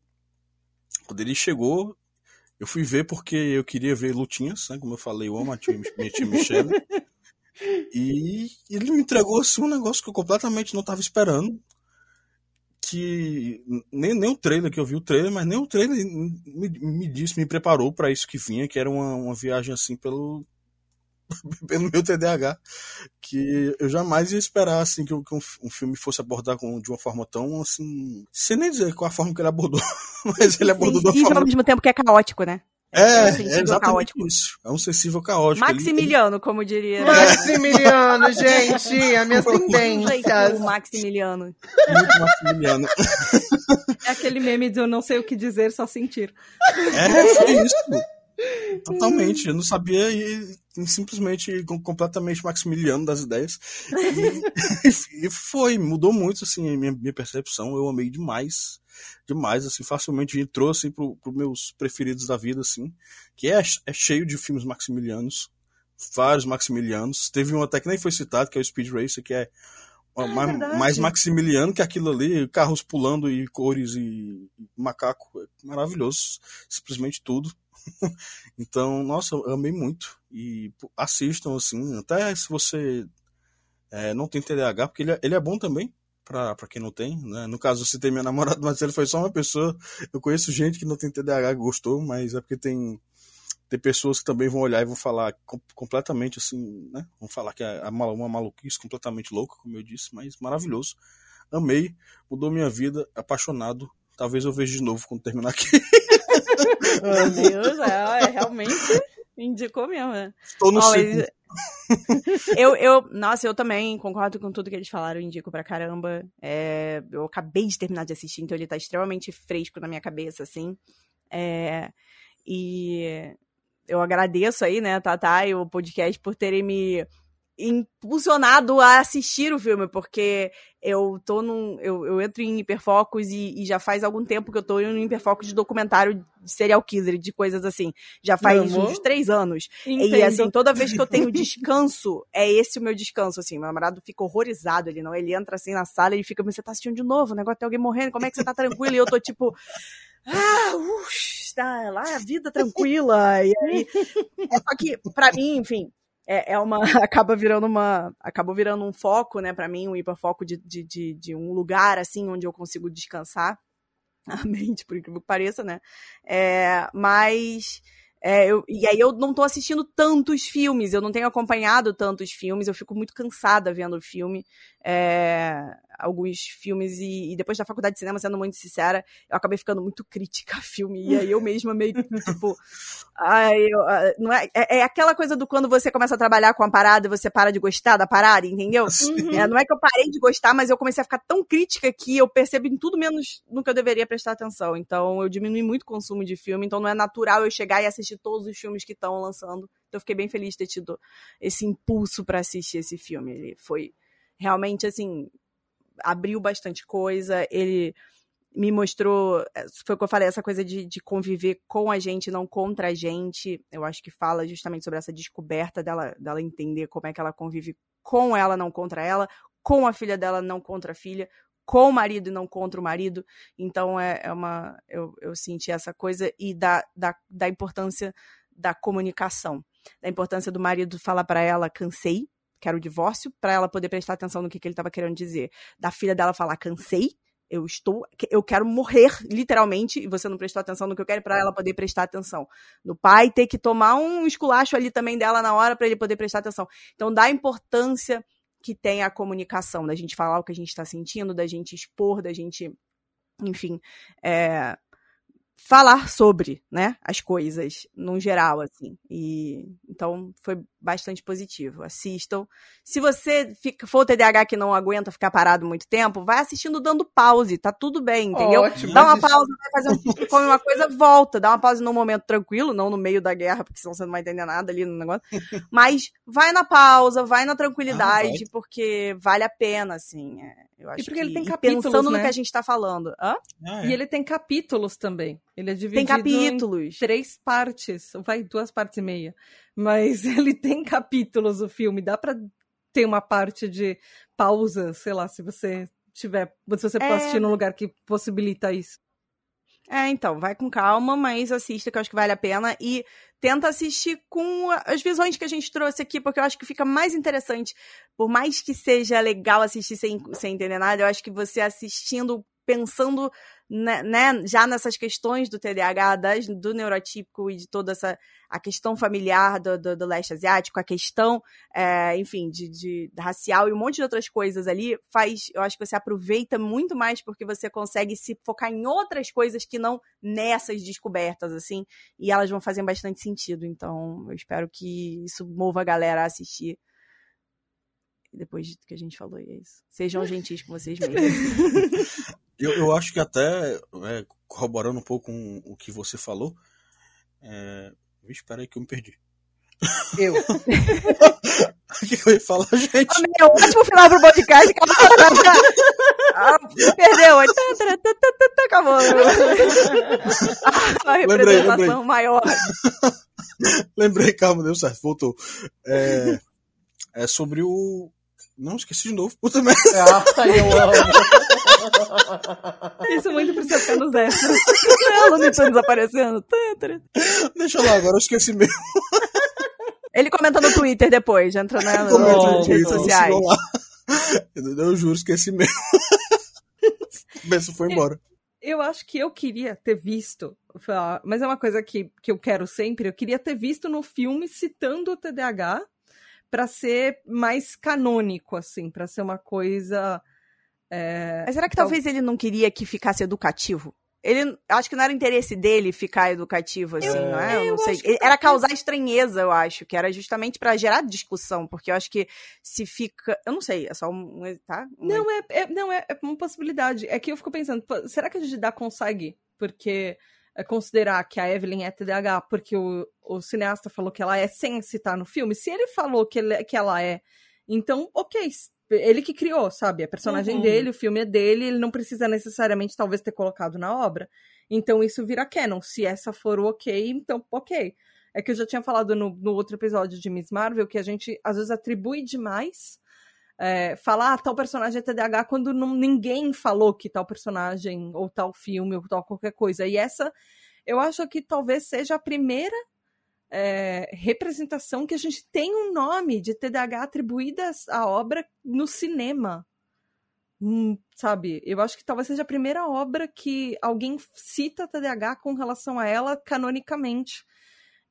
Quando ele chegou, eu Eu fui ver porque eu queria ver lutinhas, né? Como eu falei, eu amo a tia, minha tia Michelle. E ele me entregou assim, um negócio que eu completamente não estava esperando. Que nem, nem o trailer que eu vi o trailer, mas nem o trailer me, me disse, me preparou para isso que vinha, que era uma, uma viagem assim pelo, pelo meu TDAH, que eu jamais ia esperar assim que, um, um, filme fosse abordar com, de uma forma tão assim, sem nem dizer qual a forma que ele abordou, mas ele abordou de uma e forma ao mesmo tempo que é caótico, né? É, É um é sensível exatamente caótico. isso. É um sensível caótico. Ele- Maximiliano, como diria. Maximiliano, gente, as minhas Jeito, tendências. o Maximiliano. ele- muito Maximiliano. É aquele meme de eu não sei o que dizer, só sentir. É, foi isso. Totalmente. Eu não sabia e, e simplesmente com- completamente Maximiliano das ideias. E, e foi, mudou muito assim a minha, minha percepção. Eu amei demais. Demais, assim, facilmente entrou assim pro, pro meus preferidos da vida, assim. Que é, é cheio de filmes maximilianos. Vários maximilianos. Teve um até que nem foi citado, que é o Speed Racer, que é Ah, mais, verdade. mais maximiliano que aquilo ali, carros pulando e cores e macaco. É maravilhoso. Simplesmente tudo. então, nossa, eu amei muito. E assistam, assim, até se você é, não tem TDAH, porque ele é, ele é bom também. Pra, quem não tem, né? No caso, você tem minha namorada, mas ele foi só uma pessoa. Eu conheço gente que não tem TDAH que gostou, mas é porque tem, tem pessoas que também vão olhar e vão falar com- completamente assim, né? Vão falar que é uma maluquice completamente louca, como eu disse, mas maravilhoso. Amei, mudou minha vida, apaixonado. Talvez eu veja de novo quando terminar aqui. Meu Deus, é, é, realmente indicou mesmo, né? Estou no mas- eu, eu, nossa, eu também concordo com tudo que eles falaram, indico pra caramba. É, eu acabei de terminar de assistir, então ele tá extremamente fresco na minha cabeça, assim. É, e eu agradeço aí, né, Tatá e o podcast por terem me impulsionado a assistir o filme, porque eu tô num. Eu, eu entro em hiperfocos e, e já faz algum tempo que eu tô em hiperfoco de documentário de serial killer, de coisas assim. Já faz uns três anos. Entendo. E assim, toda vez que eu tenho descanso, é esse o meu descanso, assim. Meu namorado fica horrorizado, ele não, ele entra assim na sala e fica, mas você tá assistindo de novo, o negócio tem alguém morrendo, como é que você tá tranquilo? E eu tô tipo, ah, ux, tá lá, a vida tranquila. E aí, é só que, pra mim, enfim, é, é uma, acaba virando uma, acabou virando um foco, né, pra mim, um hiperfoco de, de, de, de um lugar, assim, onde eu consigo descansar a mente, por incrível que pareça, né? É, mas. é, eu- e aí eu não tô assistindo tantos filmes, eu não tenho acompanhado tantos filmes, eu fico muito cansada vendo filme. é, alguns filmes, e, e depois da faculdade de cinema, sendo muito sincera, eu acabei ficando muito crítica a filme. E aí eu mesma meio tipo. Ai, eu, ah, não é, é, é aquela coisa do quando você começa a trabalhar com a parada e você para de gostar da parada, entendeu? Uhum. É, não é que eu parei de gostar, mas eu comecei a ficar tão crítica que eu percebo em tudo menos no que eu deveria prestar atenção. Então eu diminui muito o consumo de filme, então não é natural eu chegar e assistir todos os filmes que estão lançando. Então eu fiquei bem feliz de ter tido esse impulso pra assistir esse filme. Ele foi realmente assim, abriu bastante coisa, ele me mostrou, é, foi o que eu falei, essa coisa de, de conviver com a gente, não contra a gente. Eu acho que fala justamente sobre essa descoberta dela, dela entender como é que ela convive com ela, não contra ela, com a filha dela, não contra a filha, com o marido e não contra o marido. Então é, é uma. Eu, eu senti essa coisa e da, da, da importância da comunicação. Da importância do marido falar pra ela, cansei, quero o divórcio, pra ela poder prestar atenção no que, que ele tava querendo dizer. Da filha dela falar, cansei, eu estou, eu quero morrer, literalmente, e você não prestou atenção no que eu quero pra ela poder prestar atenção. No pai ter que tomar um esculacho ali também dela na hora pra ele poder prestar atenção. Então, dá importância que tem a comunicação, da gente falar o que a gente está sentindo, da gente expor, da gente, enfim, é, falar sobre, né, as coisas, num geral, assim. E então foi bastante positivo. Assistam. Se você fica, for o TDAH que não aguenta ficar parado muito tempo, vai assistindo dando pause, tá tudo bem, entendeu? Ótimo. Dá uma pausa, vai fazer um, come uma coisa, volta. Dá uma pausa num momento tranquilo, não no meio da guerra, porque senão você não vai entender nada ali no negócio. Mas vai na pausa, vai na tranquilidade, porque vale a pena, assim. é, eu acho porque ele que- tem e capítulos, pensando né? no que a gente tá falando. Hã? Ah, E é. ele tem capítulos também. Ele é dividido Tem capítulos. em três partes. Vai duas partes e meia. Mas ele tem capítulos o filme. Dá pra ter uma parte de pausa, sei lá, se você tiver. Se você for É. assistir num lugar que possibilita isso. É, então, vai com calma, mas assista, que eu acho que vale a pena. E tenta assistir com as visões que a gente trouxe aqui, porque eu acho que fica mais interessante. Por mais que seja legal assistir sem, sem entender nada, eu acho que você assistindo, pensando né, né, já nessas questões do TDAH, das, do neurotípico e de toda essa a questão familiar do, do, do leste asiático, a questão, é, enfim, de, de, racial e um monte de outras coisas ali, faz, eu acho que você aproveita muito mais porque você consegue se focar em outras coisas que não nessas descobertas, assim, e elas vão fazer bastante sentido. Então, eu espero que isso mova a galera a assistir depois do que a gente falou, e é isso. Sejam gentis com vocês mesmos. eu, eu acho que até, é, corroborando um pouco com o que você falou, é... espera aí que eu me perdi. Eu. O que eu ia falar, gente? É um ótimo final pro podcast. ah, perdeu. Acabou. A representação lembrei, lembrei. maior. lembrei, calma, deu certo, voltou. É, é sobre o, não, esqueci de novo. Puta merda. Ah, eu amo. Isso é muito pra você ficar nos extras. Ela me tá desaparecendo. Deixa lá, agora eu esqueci mesmo. Ele comenta no Twitter depois, entra na, no, nas redes sociais. Eu juro, esqueci mesmo. Benção foi embora. Eu acho que eu queria ter visto, mas é uma coisa que, que eu quero sempre, eu queria ter visto no filme citando o TDAH para ser mais canônico, assim, para ser uma coisa. É... Mas será que tal... talvez ele não queria que ficasse educativo? Ele, acho que não era interesse dele ficar educativo, assim, eu, não é? Eu não sei. Era causar estranheza, eu acho, que era justamente para gerar discussão, porque eu acho que se fica. Eu não sei, é só um. Tá? Um... Não, é, é, não, é, é uma possibilidade. É que eu fico pensando, será que a gente dá consegue? Porque considerar que a Evelyn é TDAH porque o, o cineasta falou que ela é sem citar no filme, se ele falou que, ele, que ela é, então, ok, ele que criou, sabe? A personagem uhum. dele, o filme é dele, ele não precisa necessariamente, talvez, ter colocado na obra. Então isso vira canon. Se essa for o ok, então ok. É que eu já tinha falado no, no outro episódio de Miss Marvel que a gente às vezes atribui demais é, falar ah, tal personagem é TDAH quando não, ninguém falou que tal personagem, ou tal filme, ou tal qualquer coisa. E essa, eu acho que talvez seja a primeira é, representação que a gente tem um nome de TDAH atribuída à obra no cinema. Hum, sabe? Eu acho que talvez seja a primeira obra que alguém cita TDAH com relação a ela canonicamente.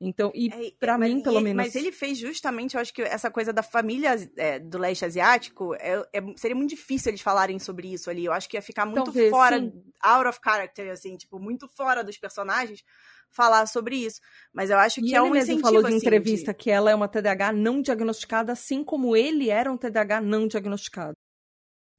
Então, e é, para mim, pelo ele, menos. Mas ele fez justamente, eu acho que essa coisa da família é, do leste asiático, é, é, seria muito difícil eles falarem sobre isso ali. Eu acho que ia ficar muito Talvez, fora, sim. out of character, assim, tipo, muito fora dos personagens falar sobre isso. Mas eu acho que e é um mesmo falou de assim, entrevista de... que ela é uma TDAH não diagnosticada, assim como ele era um TDAH não diagnosticado.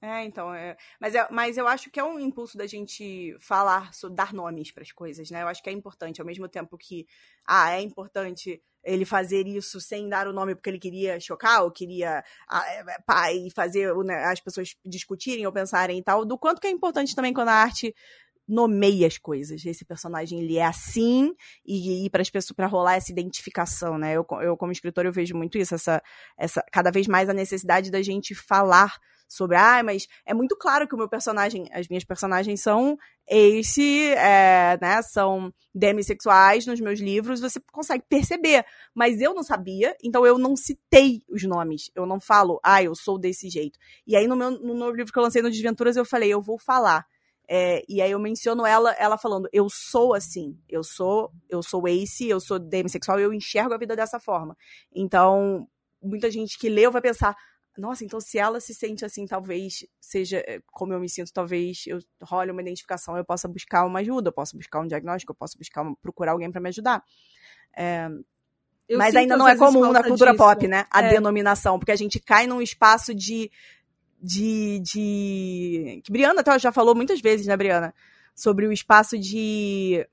É, então, é, mas, é, mas eu acho que é um impulso da gente falar, dar nomes para as coisas, né? Eu acho que é importante, ao mesmo tempo que, ah, é importante ele fazer isso sem dar o nome porque ele queria chocar, ou queria ah, é, é, pai fazer né, as pessoas discutirem ou pensarem e tal, do quanto que é importante também quando a arte nomeia as coisas. Esse personagem ele é assim e, e para as pessoas para rolar essa identificação, né? Eu, eu como escritor eu vejo muito isso, essa, essa cada vez mais a necessidade da gente falar sobre, ah, mas é muito claro que o meu personagem, as minhas personagens são esse, é, né, são demissexuais nos meus livros, você consegue perceber. Mas eu não sabia, então eu não citei os nomes. Eu não falo, ah, eu sou desse jeito. E aí no meu, no meu livro que eu lancei no Desventuras, eu falei, eu vou falar. É, e aí eu menciono ela, ela falando, eu sou assim, eu sou, eu sou ace, eu sou demissexual, eu enxergo a vida dessa forma. Então, muita gente que leu vai pensar, nossa, então se ela se sente assim, talvez seja eh, como eu me sinto, talvez eu role uma identificação, eu possa buscar uma ajuda, eu possa buscar um diagnóstico, eu possa buscar procurar alguém para me ajudar. É, mas ainda não é comum na cultura disso. pop, né? A é. denominação, porque a gente cai num espaço de. de, de... Que Briana até já falou muitas vezes, né, Briana? Sobre o espaço de.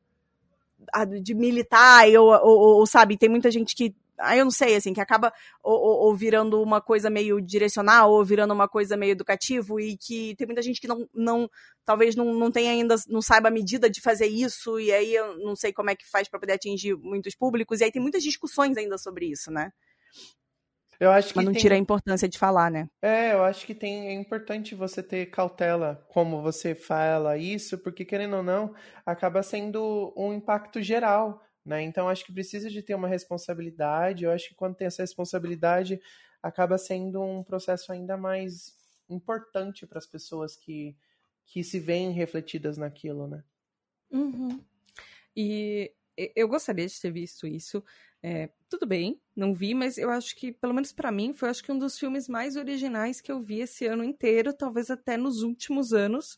de militar, ou, ou, ou sabe, tem muita gente que aí eu não sei, assim, que acaba ou, ou, ou, virando uma coisa meio direcional, ou virando uma coisa meio educativo, e que tem muita gente que não, não talvez não, não tenha ainda, não saiba a medida de fazer isso, e aí eu não sei como é que faz para poder atingir muitos públicos, e aí tem muitas discussões ainda sobre isso, né? Eu acho que Mas não tem... tira a importância de falar, né? É, eu acho que tem, é importante você ter cautela como você fala isso, porque querendo ou não, acaba sendo um impacto geral, né? Então acho que precisa de ter uma responsabilidade. Eu acho que quando tem essa responsabilidade, acaba sendo um processo ainda mais importante para as pessoas que, que se veem refletidas naquilo, né? Uhum. E eu gostaria de ter visto isso. É, tudo bem, não vi, mas eu acho que, pelo menos para mim, foi acho que um dos filmes mais originais que eu vi esse ano inteiro, talvez até nos últimos anos.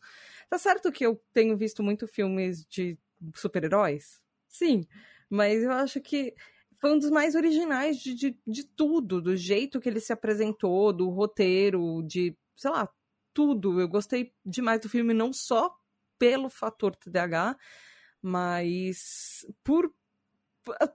Tá certo que eu tenho visto muito filmes de super-heróis? Sim, mas eu acho que foi um dos mais originais de, de, de tudo, do jeito que ele se apresentou, do roteiro, de, sei lá, tudo. Eu gostei demais do filme, não só pelo fator TDAH, mas por.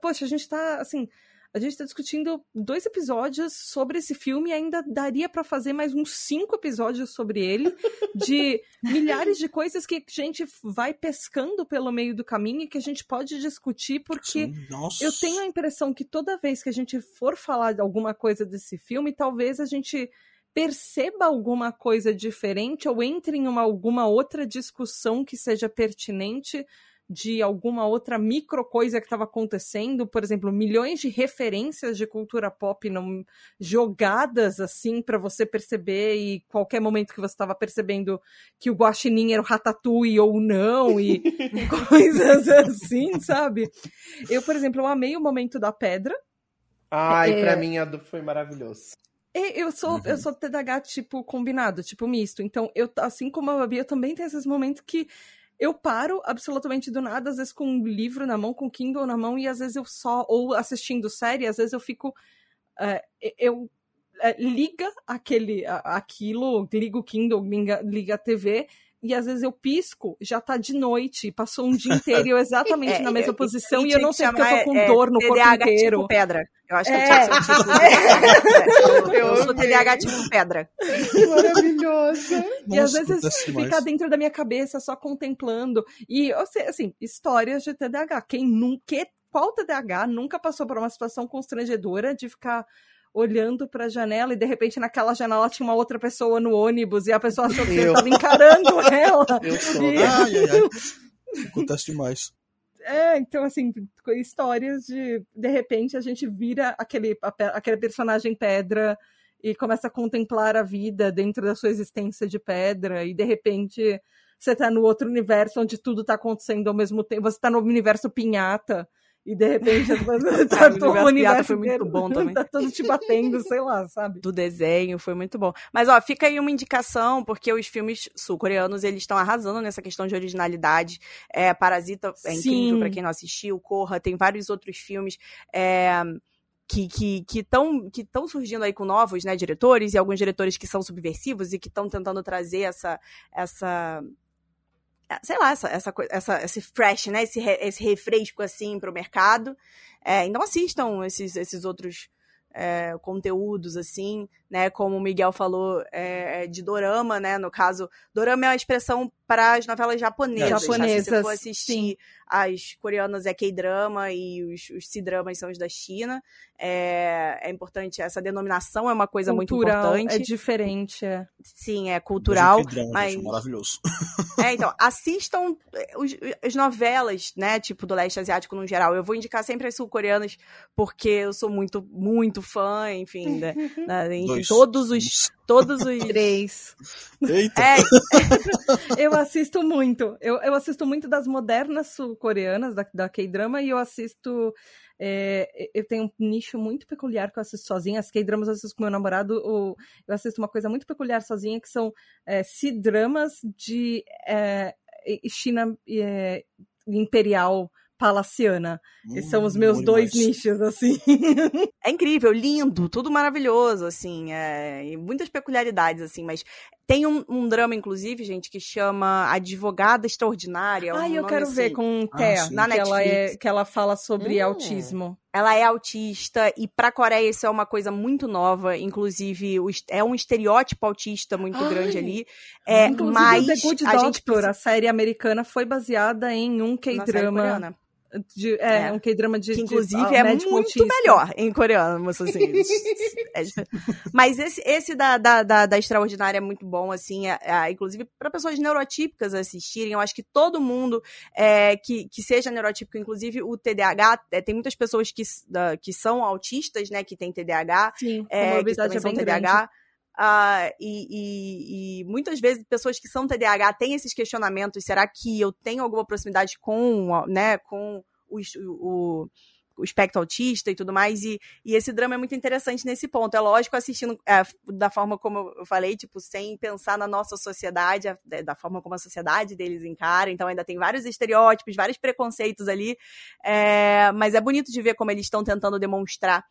Poxa, a gente tá, assim, a gente tá discutindo dois episódios sobre esse filme e ainda daria para fazer mais uns cinco episódios sobre ele, de milhares de coisas que a gente vai pescando pelo meio do caminho e que a gente pode discutir, porque nossa. eu tenho a impressão que toda vez que a gente for falar de alguma coisa desse filme, talvez a gente perceba alguma coisa diferente ou entre em uma, alguma outra discussão que seja pertinente de alguma outra micro coisa que estava acontecendo, por exemplo, milhões de referências de cultura pop não, jogadas assim para você perceber e qualquer momento que você estava percebendo que o Guaxinim era o Ratatouille ou não e coisas assim, sabe? Eu, por exemplo, eu amei o momento da pedra. Ai, É. pra mim a do- foi maravilhoso. E Eu sou, Uhum. eu sou TDAH, tipo, combinado, tipo, misto. Então, eu, assim como a Babi, eu também tenho esses momentos que eu paro absolutamente do nada, às vezes com um livro na mão, com um Kindle na mão, e às vezes eu só, ou assistindo série, às vezes eu fico. é, eu é, liga aquele, aquilo, liga o Kindle, liga, liga a TV. E às vezes eu pisco, já tá de noite, passou um dia inteiro e eu exatamente É, na mesma eu- posição isso e eu tinha não sei porque eu tô com é, dor no corpo TDAH inteiro. tipo pedra. Eu acho que É. tinha que ser o título. eu, eu sou. TDAH tipo pedra. Maravilhosa. E às vezes fica demais. dentro da minha cabeça só contemplando. E, eu sei, assim, histórias de TDAH. Quem nunca. Qual TDAH nunca passou por uma situação constrangedora de ficar olhando pra janela e de repente naquela janela tinha uma outra pessoa no ônibus e a pessoa achou que você Eu. tava encarando ela. Eu sou. E- Ai, ai, ai. Acontece demais. É, então, assim, histórias de. De repente a gente vira aquele, aquele personagem pedra e começa a contemplar a vida dentro da sua existência de pedra, e de repente você tá no outro universo onde tudo tá acontecendo ao mesmo tempo. Você tá no universo pinhata. E de repente tá Ah, o universo Pinhata foi muito bom também. Tá todo te batendo, sei lá, sabe? do desenho, foi muito bom. Mas, ó, fica aí uma indicação, porque os filmes sul-coreanos, eles estão arrasando nessa questão de originalidade. É, Parasita é incrível pra quem não assistiu, Corra, tem vários outros filmes é, que que que estão que tão surgindo aí com novos, né, diretores, e alguns diretores que são subversivos e que estão tentando trazer essa essa sei lá, essa, essa, essa, esse fresh, né? Esse, esse refresco assim pro mercado. É, então assistam esses, esses outros é, conteúdos, assim, né? Como o Miguel falou, é, de dorama, né? No caso, dorama é uma expressão para as novelas japonesas. tá? Se você Japonesas, for assistir as coreanas é K-drama e os, os C-dramas são os da China. É, é importante, essa denominação é uma coisa muito Cultural, importante. é diferente. É. Sim, é cultural. Mas gente, maravilhoso. É, então, assistam eh, os- as novelas, né, tipo, do leste asiático no geral. Eu vou indicar sempre as sul-coreanas, porque eu sou muito, muito fã, enfim, né, né, enfim, Dois. todos os, todos os... Três. Eita, É, Eu assisto muito. Eu, eu assisto muito das modernas sul-coreanas, da, da K-drama, e eu assisto. é, eu tenho um nicho muito peculiar que eu assisto sozinha. As K-dramas eu assisto com meu namorado. o- eu assisto uma coisa muito peculiar sozinha, que são é, C-dramas de é, China é, imperial palaciana. Esses são os Hum, meus dois demais. nichos, assim. é incrível, lindo, tudo maravilhoso, assim, é, e muitas peculiaridades, assim, mas tem um, um drama, inclusive, gente, que chama Advogada Extraordinária. um Ai, eu quero ver assim. com Ah, Thea, sim. Na que, ela é, Netflix. que ela fala sobre Hum. autismo. Ela é autista e pra Coreia isso é uma coisa muito nova, inclusive é um estereótipo autista muito Ai. grande ali. É, Inclusive, mas o The Good a gente Doctor, a série americana, foi baseada em um K-drama. De, é, é, um K-drama de. Que inclusive de, é muito autista. melhor em coreano, assim. é, mas esse, esse da, da, da, da, Extraordinária é muito bom, assim. É, é, inclusive, para pessoas neurotípicas assistirem, eu acho que todo mundo é, que, que seja neurotípico, inclusive o TDAH, é, tem muitas pessoas que, da, que são autistas, né, que têm TDAH. Sim, que também são TDAH. Grande. Uh, e, e, e, muitas vezes pessoas que são TDAH têm esses questionamentos: será que eu tenho alguma proximidade com, né, com o, o, o espectro autista e tudo mais? E, e, esse drama é muito interessante nesse ponto. É lógico, assistindo é, da forma como eu falei, tipo, sem pensar na nossa sociedade, da forma como a sociedade deles encara. Então, ainda tem vários estereótipos, vários preconceitos ali. É, mas é bonito de ver como eles estão tentando demonstrar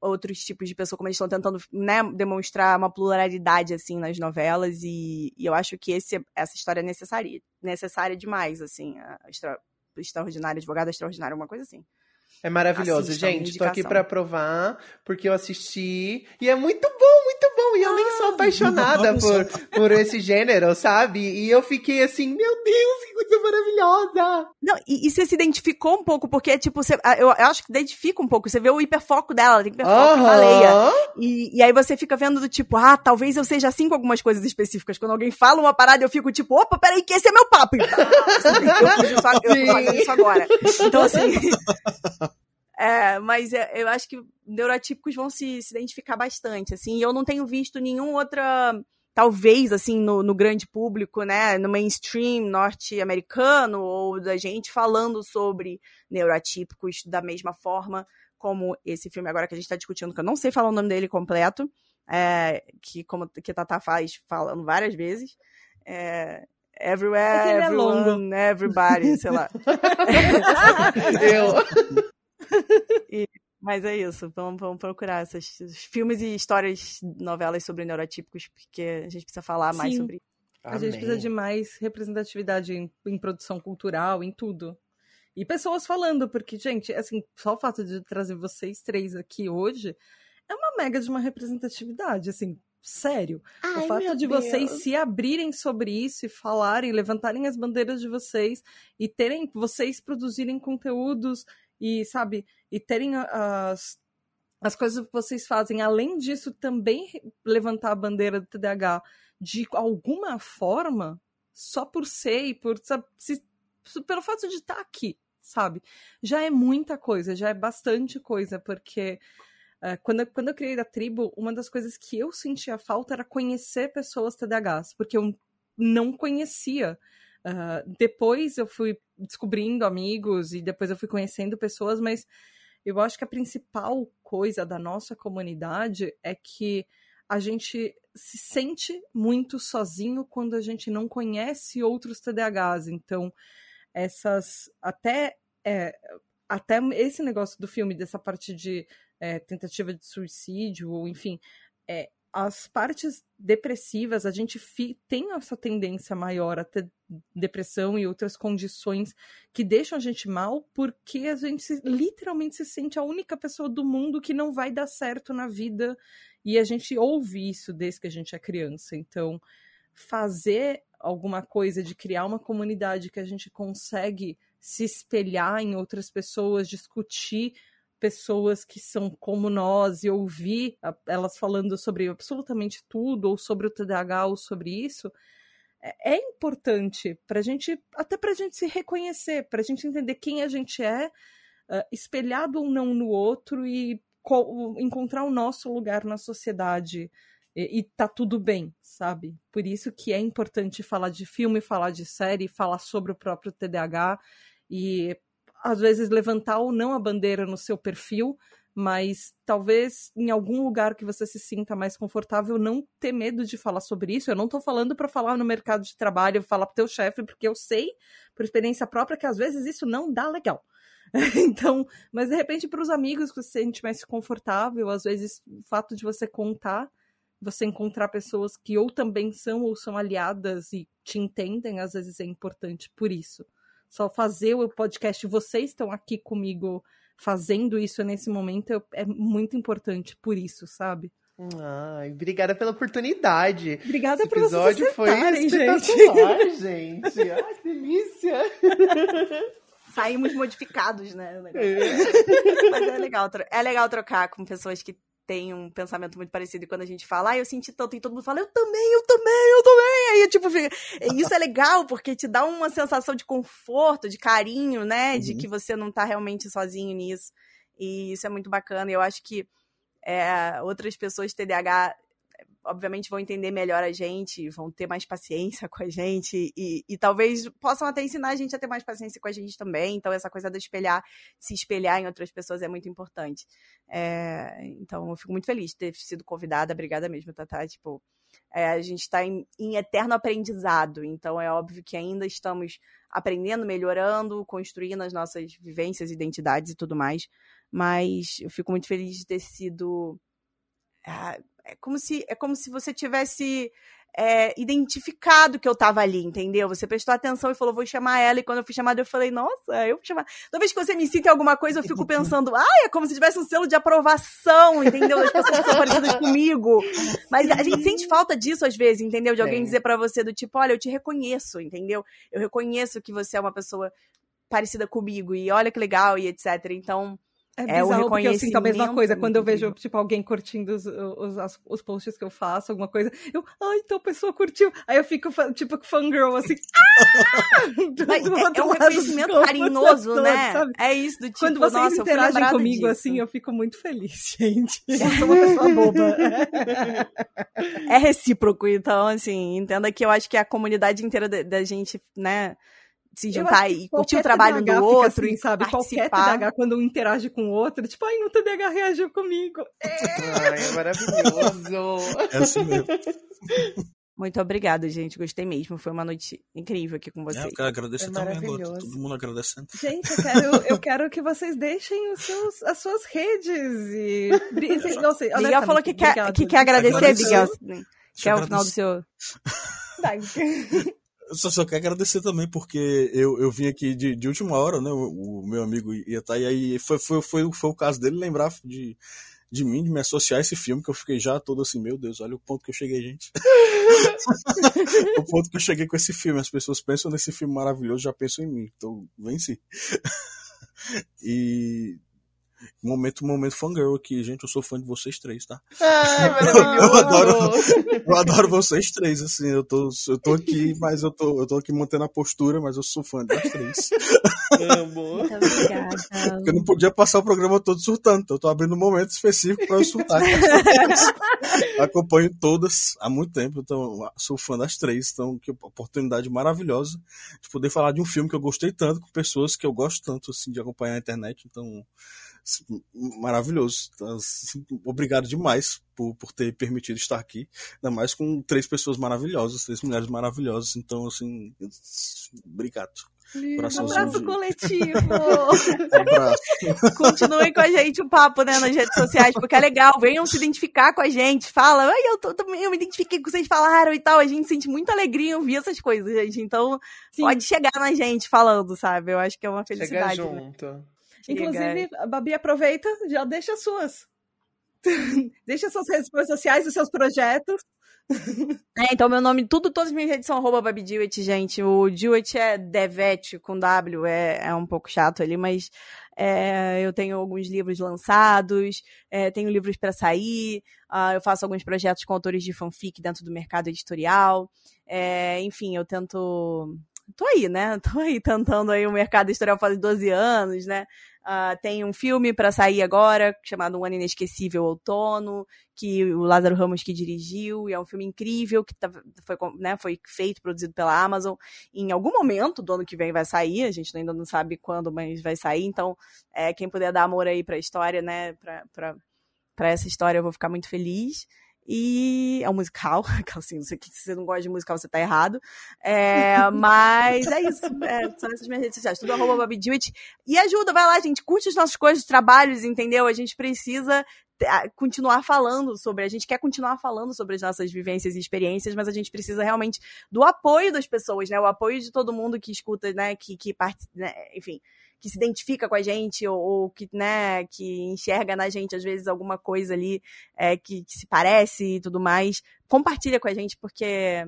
outros tipos de pessoa, como eles estão tentando né, demonstrar uma pluralidade assim nas novelas e, e, eu acho que esse, essa história é necessária, necessária demais, assim, a extra, extraordinária, advogada extraordinária, uma coisa assim. É maravilhoso, gente. Tô aqui para provar, porque eu assisti. E é muito bom, muito bom. E eu ah, nem sou ah. apaixonada por, por esse gênero, sabe? E eu fiquei assim, meu Deus, que coisa maravilhosa! Não, e, e você se identificou um pouco, porque, tipo, você, eu, eu acho que identifica um pouco. Você vê o hiperfoco dela, ela tem hiperfoco uh -huh. baleia. E, e aí você fica vendo do tipo, ah, talvez eu seja assim com algumas coisas específicas. Quando alguém fala uma parada, eu fico tipo, opa, peraí, que esse é meu papo. isso, eu tô fazendo isso agora. Então, assim. É, mas é, eu acho que neurotípicos vão se, se identificar bastante, assim, e eu não tenho visto nenhum outra, talvez, assim, no, no grande público, né, no mainstream norte-americano, ou da gente falando sobre neurotípicos da mesma forma como esse filme agora que a gente está discutindo, que eu não sei falar o nome dele completo, é, que como que Tata faz falando várias vezes, é, Everywhere, é everyone, é everybody, sei lá. eu. E, mas é isso, vamos, vamos procurar esses, filmes e histórias, novelas sobre neurotípicos, porque a gente precisa falar mais sobre isso. A gente precisa de mais representatividade em, em, produção cultural, em tudo. E pessoas falando, porque, gente, assim, só o fato de trazer vocês três aqui hoje é uma mega de uma representatividade, assim, sério. Ai, o fato de Deus. vocês se abrirem sobre isso e falarem, levantarem as bandeiras de vocês e terem vocês produzirem conteúdos e, sabe, e terem as, as coisas que vocês fazem, além disso, também levantar a bandeira do TDAH de alguma forma, só por ser e por sabe, se, pelo fato de estar aqui, sabe? Já é muita coisa, já é bastante coisa, porque uh, quando, eu, quando eu criei a tribo, uma das coisas que eu sentia falta era conhecer pessoas TDAHs, porque eu não conhecia. Uh, depois eu fui descobrindo amigos e depois eu fui conhecendo pessoas, mas eu acho que a principal coisa da nossa comunidade é que a gente se sente muito sozinho quando a gente não conhece outros TDAHs. Então, essas. Até. É, até esse negócio do filme, dessa parte de é, tentativa de suicídio, ou enfim, é, as partes depressivas, a gente tem essa tendência maior a ter depressão e outras condições que deixam a gente mal, porque a gente se, literalmente se sente a única pessoa do mundo que não vai dar certo na vida. E a gente ouve isso desde que a gente é criança. Então, fazer alguma coisa de criar uma comunidade que a gente consegue se espelhar em outras pessoas, discutir pessoas que são como nós e ouvir elas falando sobre absolutamente tudo, ou sobre o TDAH, ou sobre isso, é, é importante para a gente, até para a gente se reconhecer, para a gente entender quem a gente é, uh, espelhado ou não no outro e encontrar o nosso lugar na sociedade e, e tá tudo bem, sabe? Por isso que é importante falar de filme, falar de série, falar sobre o próprio TDAH e às vezes levantar ou não a bandeira no seu perfil, mas talvez em algum lugar que você se sinta mais confortável não ter medo de falar sobre isso. Eu não tô falando para falar no mercado de trabalho, falar pro teu chefe, porque eu sei por experiência própria que às vezes isso não dá legal. então, mas de repente para os amigos que você se sente mais confortável, às vezes o fato de você contar, você encontrar pessoas que ou também são ou são aliadas e te entendem, às vezes é importante por isso só fazer o podcast, vocês estão aqui comigo fazendo isso nesse momento é muito importante por isso, sabe? Ai, obrigada pela oportunidade. Obrigada Esse por episódio vocês foi espetacular, gente. gente. Ai, que delícia. Saímos modificados, né? É. Mas é legal, é legal trocar com pessoas que têm um pensamento muito parecido. E quando a gente fala, ah, eu senti tanto, e todo mundo fala, eu também, eu também, eu também. Aí, tipo, isso é legal, porque te dá uma sensação de conforto, de carinho, né? Uhum. De que você não tá realmente sozinho nisso. E isso é muito bacana. Eu acho que é, outras pessoas TDAH obviamente vão entender melhor a gente, vão ter mais paciência com a gente e, e, talvez possam até ensinar a gente a ter mais paciência com a gente também. Então, essa coisa de espelhar, se espelhar em outras pessoas é muito importante. É, então, eu fico muito feliz de ter sido convidada. Obrigada mesmo, Tatá. Tipo, é, a gente está em, em eterno aprendizado, então é óbvio que ainda estamos aprendendo, melhorando, construindo as nossas vivências, identidades e tudo mais. Mas eu fico muito feliz de ter sido. É, é como se, é como se você tivesse é, identificado que eu tava ali, entendeu? Você prestou atenção e falou, vou chamar ela. E quando eu fui chamada, eu falei, nossa, eu vou chamar. Toda vez que você me cita em alguma coisa, eu fico pensando, ai, é como se tivesse um selo de aprovação, entendeu? Das pessoas que são parecidas comigo. Mas a gente sente falta disso às vezes, entendeu? De alguém dizer para você do tipo, olha, eu te reconheço, entendeu? Eu reconheço que você é uma pessoa parecida comigo e olha que legal e etc. Então, é, é o porque eu sinto a mesma coisa. Quando eu vejo, tipo, alguém curtindo os, os, os posts que eu faço, alguma coisa, eu, ah, então a pessoa curtiu. Aí eu fico, tipo, fangirl, assim, ah! Mas é, é um reconhecimento carinhoso, né? Sabe? É isso, do tipo, Quando vocês nossa, interagem comigo, disso. assim, eu fico muito feliz, gente. Eu sou uma pessoa boba. é recíproco, então, assim, entenda que eu acho que a comunidade inteira da, da gente, né, se juntar e curtir o trabalho do outro assim, sabe? Participar. Qualquer TDAH, quando um interage com o outro, tipo, ai, o TDAH reagiu comigo. É. Ai, é maravilhoso. É assim mesmo. Muito obrigada, gente. Gostei mesmo. Foi uma noite incrível aqui com vocês. É, eu quero agradecer é também agora. Todo mundo agradecendo. Gente, eu quero, eu quero que vocês deixem os seus, as suas redes e. Não sei. Miguel falou que quer, que quer agradecer, Miguel. Quer o final do seu. Só, só quero agradecer também, porque eu, eu vim aqui de, de última hora, né? O, o meu amigo ia estar, e aí foi, foi, foi, foi o caso dele lembrar de, de mim, de me associar a esse filme, que eu fiquei já todo assim, meu Deus, olha o ponto que eu cheguei, gente. o ponto que eu cheguei com esse filme. As pessoas pensam nesse filme maravilhoso, já pensam em mim. Então, venci. e Momento, momento fangirl aqui, gente. Eu sou fã de vocês três, tá? Ai, eu, adoro, eu adoro vocês três, assim. Eu tô, eu tô aqui, mas eu tô, eu tô aqui mantendo a postura, mas eu sou fã das três. Amo. Porque eu não podia passar o programa todo surtando, então eu tô abrindo um momento específico pra eu surtar. Acompanho todas há muito tempo, então sou fã das três. Então, que oportunidade maravilhosa de poder falar de um filme que eu gostei tanto com pessoas que eu gosto tanto, assim, de acompanhar na internet. Então maravilhoso. Então, assim, obrigado demais por, por ter permitido estar aqui. Ainda mais com três pessoas maravilhosas, três mulheres maravilhosas. Então, assim, obrigado. Um abraço de... coletivo. abraço. Continuem com a gente o papo, né, nas redes sociais, porque é legal. Venham se identificar com a gente. Fala, Ai, eu, tô, eu me identifiquei com o que vocês falaram e tal. A gente sente muita alegria em ouvir essas coisas, gente. Então, Sim. pode chegar na gente falando, sabe? Eu acho que é uma felicidade. Chega junto. Né? Inclusive, a Babi aproveita, já deixa as suas. deixa suas redes sociais, os seus projetos. É, então meu nome, tudo, todas as minhas redes são arroba BabiDewitt, gente. O Dewitt é Devet com W, é, é um pouco chato ali, mas é, eu tenho alguns livros lançados, é, tenho livros para sair, uh, eu faço alguns projetos com autores de fanfic dentro do mercado editorial. É, enfim, eu tento tô aí, né? Tô aí tentando aí o mercado editorial faz 12 anos, né? Uh, tem um filme para sair agora, chamado Um Ano Inesquecível Outono, que o Lázaro Ramos que dirigiu, e é um filme incrível, que tá, foi, né, foi feito, produzido pela Amazon. Em algum momento do ano que vem vai sair, a gente ainda não sabe quando, mas vai sair. Então, é, quem puder dar amor aí pra história, né, pra essa história, eu vou ficar muito feliz. E é um musical, assim, se você não gosta de musical, você tá errado. É, mas é isso. É, são essas minhas redes sociais, tudo arroba. E ajuda, vai lá, gente. Curte as nossas coisas, trabalhos, entendeu? A gente precisa continuar falando sobre, a gente quer continuar falando sobre as nossas vivências e experiências, mas a gente precisa realmente do apoio das pessoas, né? O apoio de todo mundo que escuta, né? Que, que parte, né? enfim, que se identifica com a gente ou, ou, que, né, que enxerga na gente às vezes alguma coisa ali é, que, que, se parece e tudo mais, compartilha com a gente porque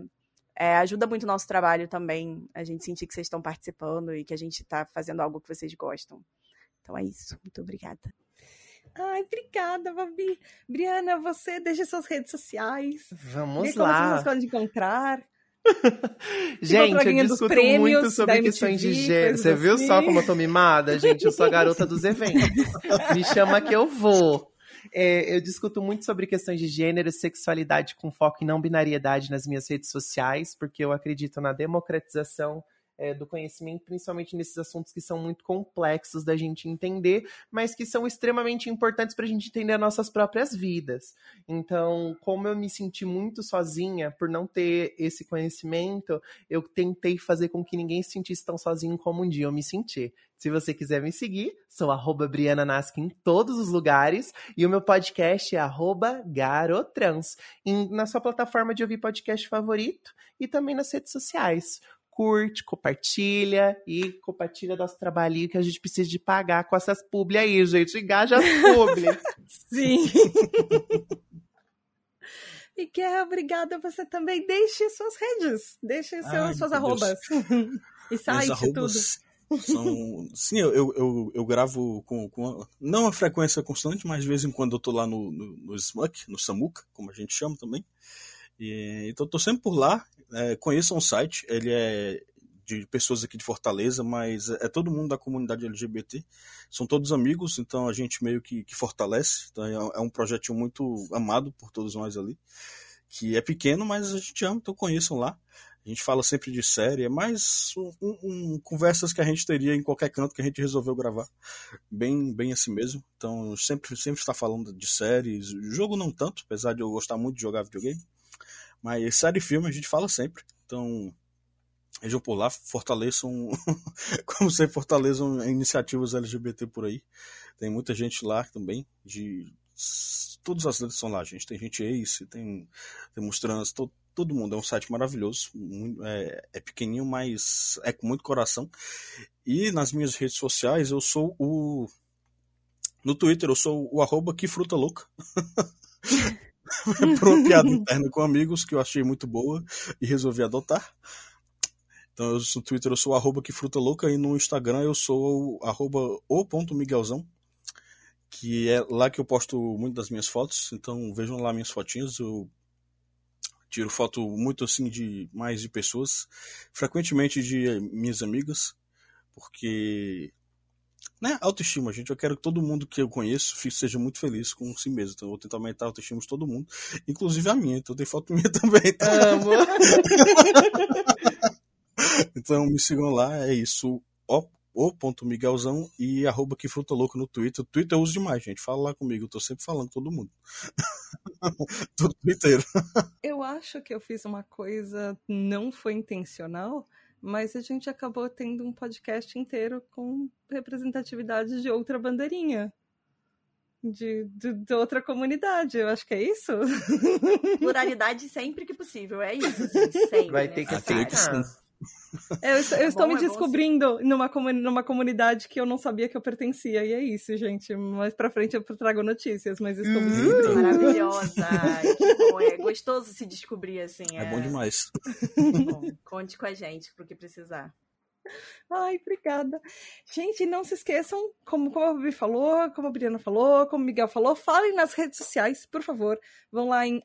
é, ajuda muito o nosso trabalho também, a gente sentir que vocês estão participando e que a gente está fazendo algo que vocês gostam. Então é isso. Muito obrigada. Ai, obrigada, Babi. Briana, você deixa suas redes sociais. Vamos Como lá. vocês podem encontrar. Gente, eu discuto muito sobre da questões de MTV, gênero. Você viu só assim. como eu tô mimada? Gente, eu sou a garota dos eventos. Me chama que eu vou. É, eu discuto muito sobre questões de gênero e sexualidade com foco em não binariedade nas minhas redes sociais, porque eu acredito na democratização é, do conhecimento, principalmente nesses assuntos que são muito complexos da gente entender, mas que são extremamente importantes para a gente entender as nossas próprias vidas. Então, como eu me senti muito sozinha por não ter esse conhecimento, eu tentei fazer com que ninguém se sentisse tão sozinho como um dia eu me senti. Se você quiser me seguir, sou arroba Briana Naskin em todos os lugares e o meu podcast é arroba Garotrans, em- na sua plataforma de ouvir podcast favorito e também nas redes sociais. Curte, compartilha e compartilha nosso trabalhinho que a gente precisa de pagar com essas publi aí, gente. Engaja as publi. Sim. Miguel, obrigada. Você também deixe suas redes. Deixe seus, Ai, suas arrobas. e site, tudo. arrobas São. Sim, eu, eu, eu, eu gravo com, com. Não a frequência constante, mas de vez em quando eu tô lá no, no, no Smuck, no Samuca, como a gente chama também. E, então eu tô sempre por lá. É, conheçam o site, ele é de pessoas aqui de Fortaleza, mas é todo mundo da comunidade LGBT. São todos amigos, então a gente meio que, que fortalece. Então é, é um projetinho muito amado por todos nós ali. Que é pequeno, mas a gente ama, então conheçam lá. A gente fala sempre de série, é mais um, um, um, conversas que a gente teria em qualquer canto que a gente resolveu gravar. Bem, bem assim mesmo. Então, sempre, sempre está falando de séries. Jogo não tanto, apesar de eu gostar muito de jogar videogame. Mas série e filme a gente fala sempre. Então, vejam por lá, fortaleçam, como sempre, fortaleçam iniciativas LGBT por aí. Tem muita gente lá também, de todas as letras são lá, gente. Tem gente ace, tem, temos trans, todo, todo mundo. É um site maravilhoso, muito, é, é, pequenininho, mas é com muito coração. E nas minhas redes sociais eu sou o. No Twitter eu sou o arroba que fruta louca. Por uma piada interna com amigos que eu achei muito boa e resolvi adotar. Então eu, no Twitter eu sou arroba que fruta louca e no Instagram eu sou arroba o.miguelzão que é lá que eu posto muito das minhas fotos, então vejam lá minhas fotinhas, eu tiro foto muito assim de mais de pessoas, frequentemente de minhas amigas, porque né, autoestima, gente, eu quero que todo mundo que eu conheço seja muito feliz com si mesmo, então eu vou tentar aumentar a autoestima de todo mundo, inclusive a minha, então tem foto minha também, tá? Amo! então me sigam lá, é isso, ó, o.miguelzão e arroba que fruta louco no Twitter. O Twitter eu uso demais, gente. Fala lá comigo, eu tô sempre falando com todo mundo. Tudo inteiro. Eu acho que eu fiz uma coisa, não foi intencional, mas a gente acabou tendo um podcast inteiro com representatividade de outra bandeirinha. De, de, de, outra comunidade, eu acho que é isso. Pluralidade sempre que possível, é isso. Assim, sempre, Vai ter que aceitar. Eu, eu é estou bom, me descobrindo é numa, numa comunidade que eu não sabia que eu pertencia. E é isso, gente. Mais pra frente eu trago notícias, mas estou me descobrindo. Maravilhosa. que bom. É gostoso se descobrir assim. É, é bom demais. Bom, conte com a gente pro que precisar. Ai, obrigada. Gente, não se esqueçam, como, como a Bibi falou, como a Briana falou, como o Miguel falou, falem nas redes sociais, por favor. Vão lá em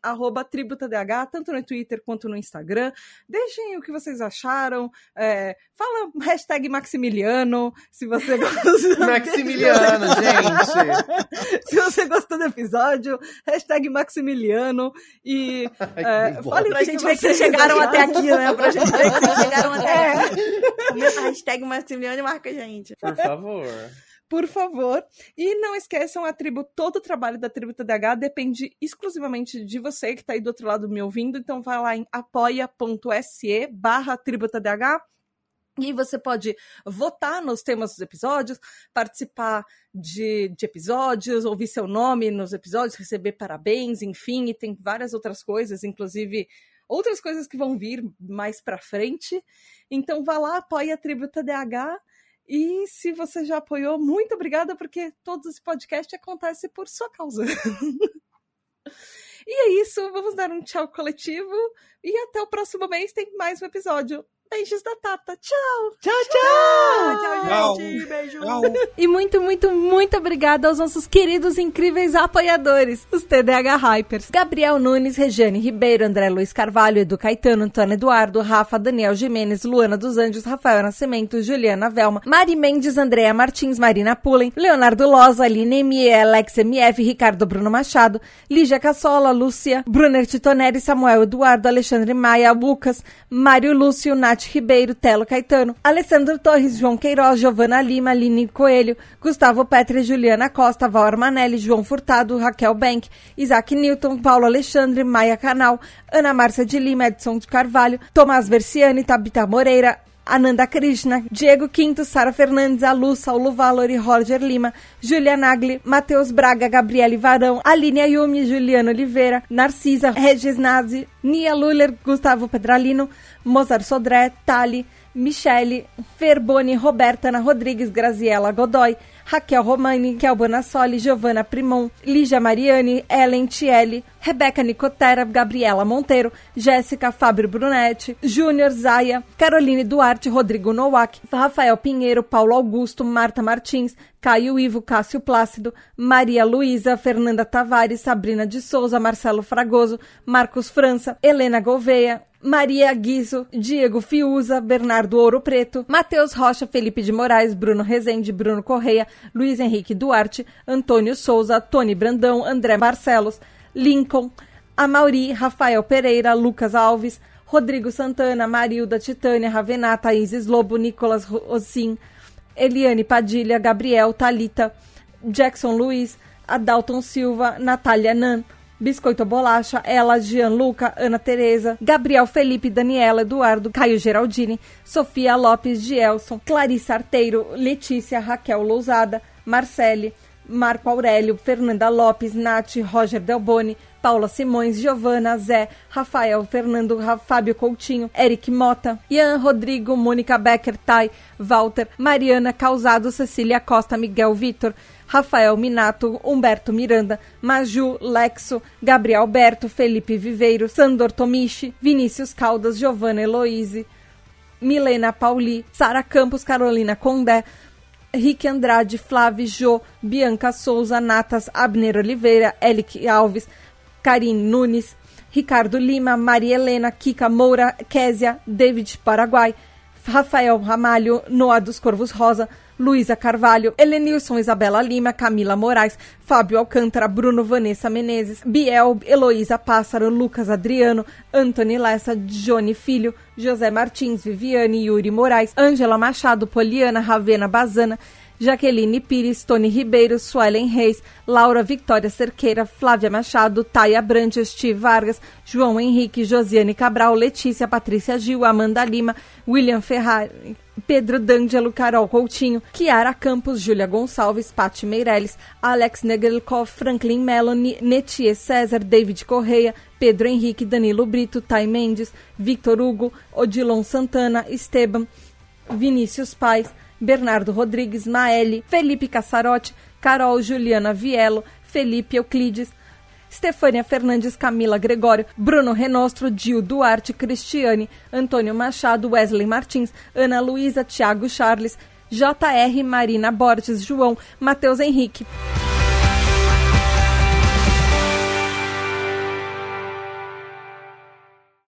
tributadh, tanto no Twitter quanto no Instagram. Deixem o que vocês acharam. É, fala hashtag Maximiliano, se você gostou. Maximiliano, gente! se você gostou do episódio, hashtag Maximiliano. E Ai, é, fale pra gente ver que vocês chegaram até aqui, né? Pra gente ver que vocês chegaram até é. aqui. Hashtag Maximiliano marca a gente. Por favor. Por favor. E não esqueçam, a tribo, todo o trabalho da Tribo TDH depende exclusivamente de você que está aí do outro lado me ouvindo. Então vai lá em apoia.se barra tribo TDH. E você pode votar nos temas dos episódios, participar de, de, episódios, ouvir seu nome nos episódios, receber parabéns, enfim, e tem várias outras coisas, inclusive outras coisas que vão vir mais para frente. Então vá lá, apoie a Tributa DH. E se você já apoiou, muito obrigada, porque todo esse podcast acontece por sua causa. E é isso, vamos dar um tchau coletivo e até o próximo mês tem mais um episódio. Beijos da Tata. Tchau. Tchau, tchau. Tchau, Tchau. gente. Beijo. Tchau. E muito, muito, muito obrigada aos nossos queridos, incríveis apoiadores, os TDH Hypers. Gabriel Nunes, Regiane Ribeiro, André Luiz Carvalho, Edu Caetano, Antônio Eduardo, Rafa, Daniel Jimenez, Luana dos Anjos, Rafael Nascimento, Juliana Velma, Mari Mendes, Andréa Martins, Marina Pullen, Leonardo Loza, Aline M, Alex MF, Ricardo Bruno Machado, Lígia Cassola, Lúcia, Brunner Titoneri, Samuel Eduardo, Alexandre Maia, Lucas, Mário Lúcio, Nath Ribeiro, Telo Caetano, Alessandro Torres, João Queiroz, Giovana Lima, Aline Coelho, Gustavo Petre, Juliana Costa, Val Armanelli, João Furtado, Raquel Bank, Isaac Newton, Paulo Alexandre, Maia Canal, Ana Márcia de Lima, Edson de Carvalho, Tomás Versiani, Tabita Moreira, Ananda Krishna, Diego Quinto, Sara Fernandes, Alu, Saulo Valori, Roger Lima, Julia Nagli, Matheus Braga, Gabriele Varão, Aline Ayumi, Juliana Oliveira, Narcisa, Regis Nazi, Nia Luller, Gustavo Pedralino, Mozart Sodré, Tali, Michele, Ferboni, Roberta Ana Rodrigues, Graziela Godoy, Raquel Romani, Kel Bonassoli, Giovanna Primon, Lígia Mariani, Ellen Tielli, Rebeca Nicotera, Gabriela Monteiro, Jéssica Fábio Brunetti, Júnior Zaia, Caroline Duarte, Rodrigo Nowak, Rafael Pinheiro, Paulo Augusto, Marta Martins, Caio Ivo, Cássio Plácido, Maria Luísa, Fernanda Tavares, Sabrina de Souza, Marcelo Fragoso, Marcos França, Helena Gouveia, Maria Guizo, Diego Fiuza, Bernardo Ouro Preto, Matheus Rocha, Felipe de Moraes, Bruno Rezende, Bruno Correia, Luiz Henrique Duarte, Antônio Souza, Tony Brandão, André Barcelos, Lincoln, Amauri, Rafael Pereira, Lucas Alves, Rodrigo Santana, Marilda, Titânia, Ravenata, Isis Lobo, Nicolas Rossim, Eliane Padilha, Gabriel, Talita, Jackson Luiz, Adalton Silva, Natália Nan, Biscoito Bolacha, Ela, Gianluca, Ana Tereza, Gabriel Felipe, Daniela, Eduardo, Caio Geraldini, Sofia Lopes, Gielson, Clarissa Arteiro, Letícia, Raquel Lousada, Marcele, Marco Aurélio, Fernanda Lopes, Nath, Roger Delboni, Paula Simões, Giovana, Zé, Rafael, Fernando, Fábio Coutinho, Eric Mota, Ian Rodrigo, Mônica Becker, Tai, Walter, Mariana Causado, Cecília Costa, Miguel Vitor, Rafael Minato, Humberto Miranda, Maju, Lexo, Gabriel Alberto, Felipe Viveiro, Sandor Tomichi, Vinícius Caldas, Giovanna Eloise, Milena Pauli, Sara Campos, Carolina Condé, Rick Andrade, Flávio Jô, Bianca Souza, Natas, Abner Oliveira, Elic Alves, Karine Nunes, Ricardo Lima, Maria Helena, Kika Moura, Késia, David Paraguai, Rafael Ramalho, Noah dos Corvos Rosa, Luísa Carvalho, Helenilson Isabela Lima, Camila Moraes, Fábio Alcântara, Bruno Vanessa Menezes, Biel, Heloísa Pássaro, Lucas Adriano, Antony Lessa, Johnny Filho, José Martins, Viviane, Yuri Moraes, Ângela Machado, Poliana, Ravena Bazana, Jaqueline Pires, Tony Ribeiro, Suelen Reis, Laura Victória Cerqueira, Flávia Machado, Taia Brandes, Steve Vargas, João Henrique, Josiane Cabral, Letícia, Patrícia Gil, Amanda Lima, William Ferrari, Pedro D'Angelo, Carol Coutinho, Kiara Campos, Júlia Gonçalves, Pati Meirelles, Alex Negelkov, Franklin Melanie, Netier César, David Correia, Pedro Henrique, Danilo Brito, Tai Mendes, Victor Hugo, Odilon Santana, Esteban, Vinícius Pais, Bernardo Rodrigues, Maeli, Felipe Cassarotti, Carol Juliana Vielo, Felipe Euclides, Stefânia Fernandes, Camila Gregório, Bruno Renostro, Gil Duarte, Cristiane, Antônio Machado, Wesley Martins, Ana Luísa, Thiago Charles, JR, Marina Borges, João, Matheus Henrique.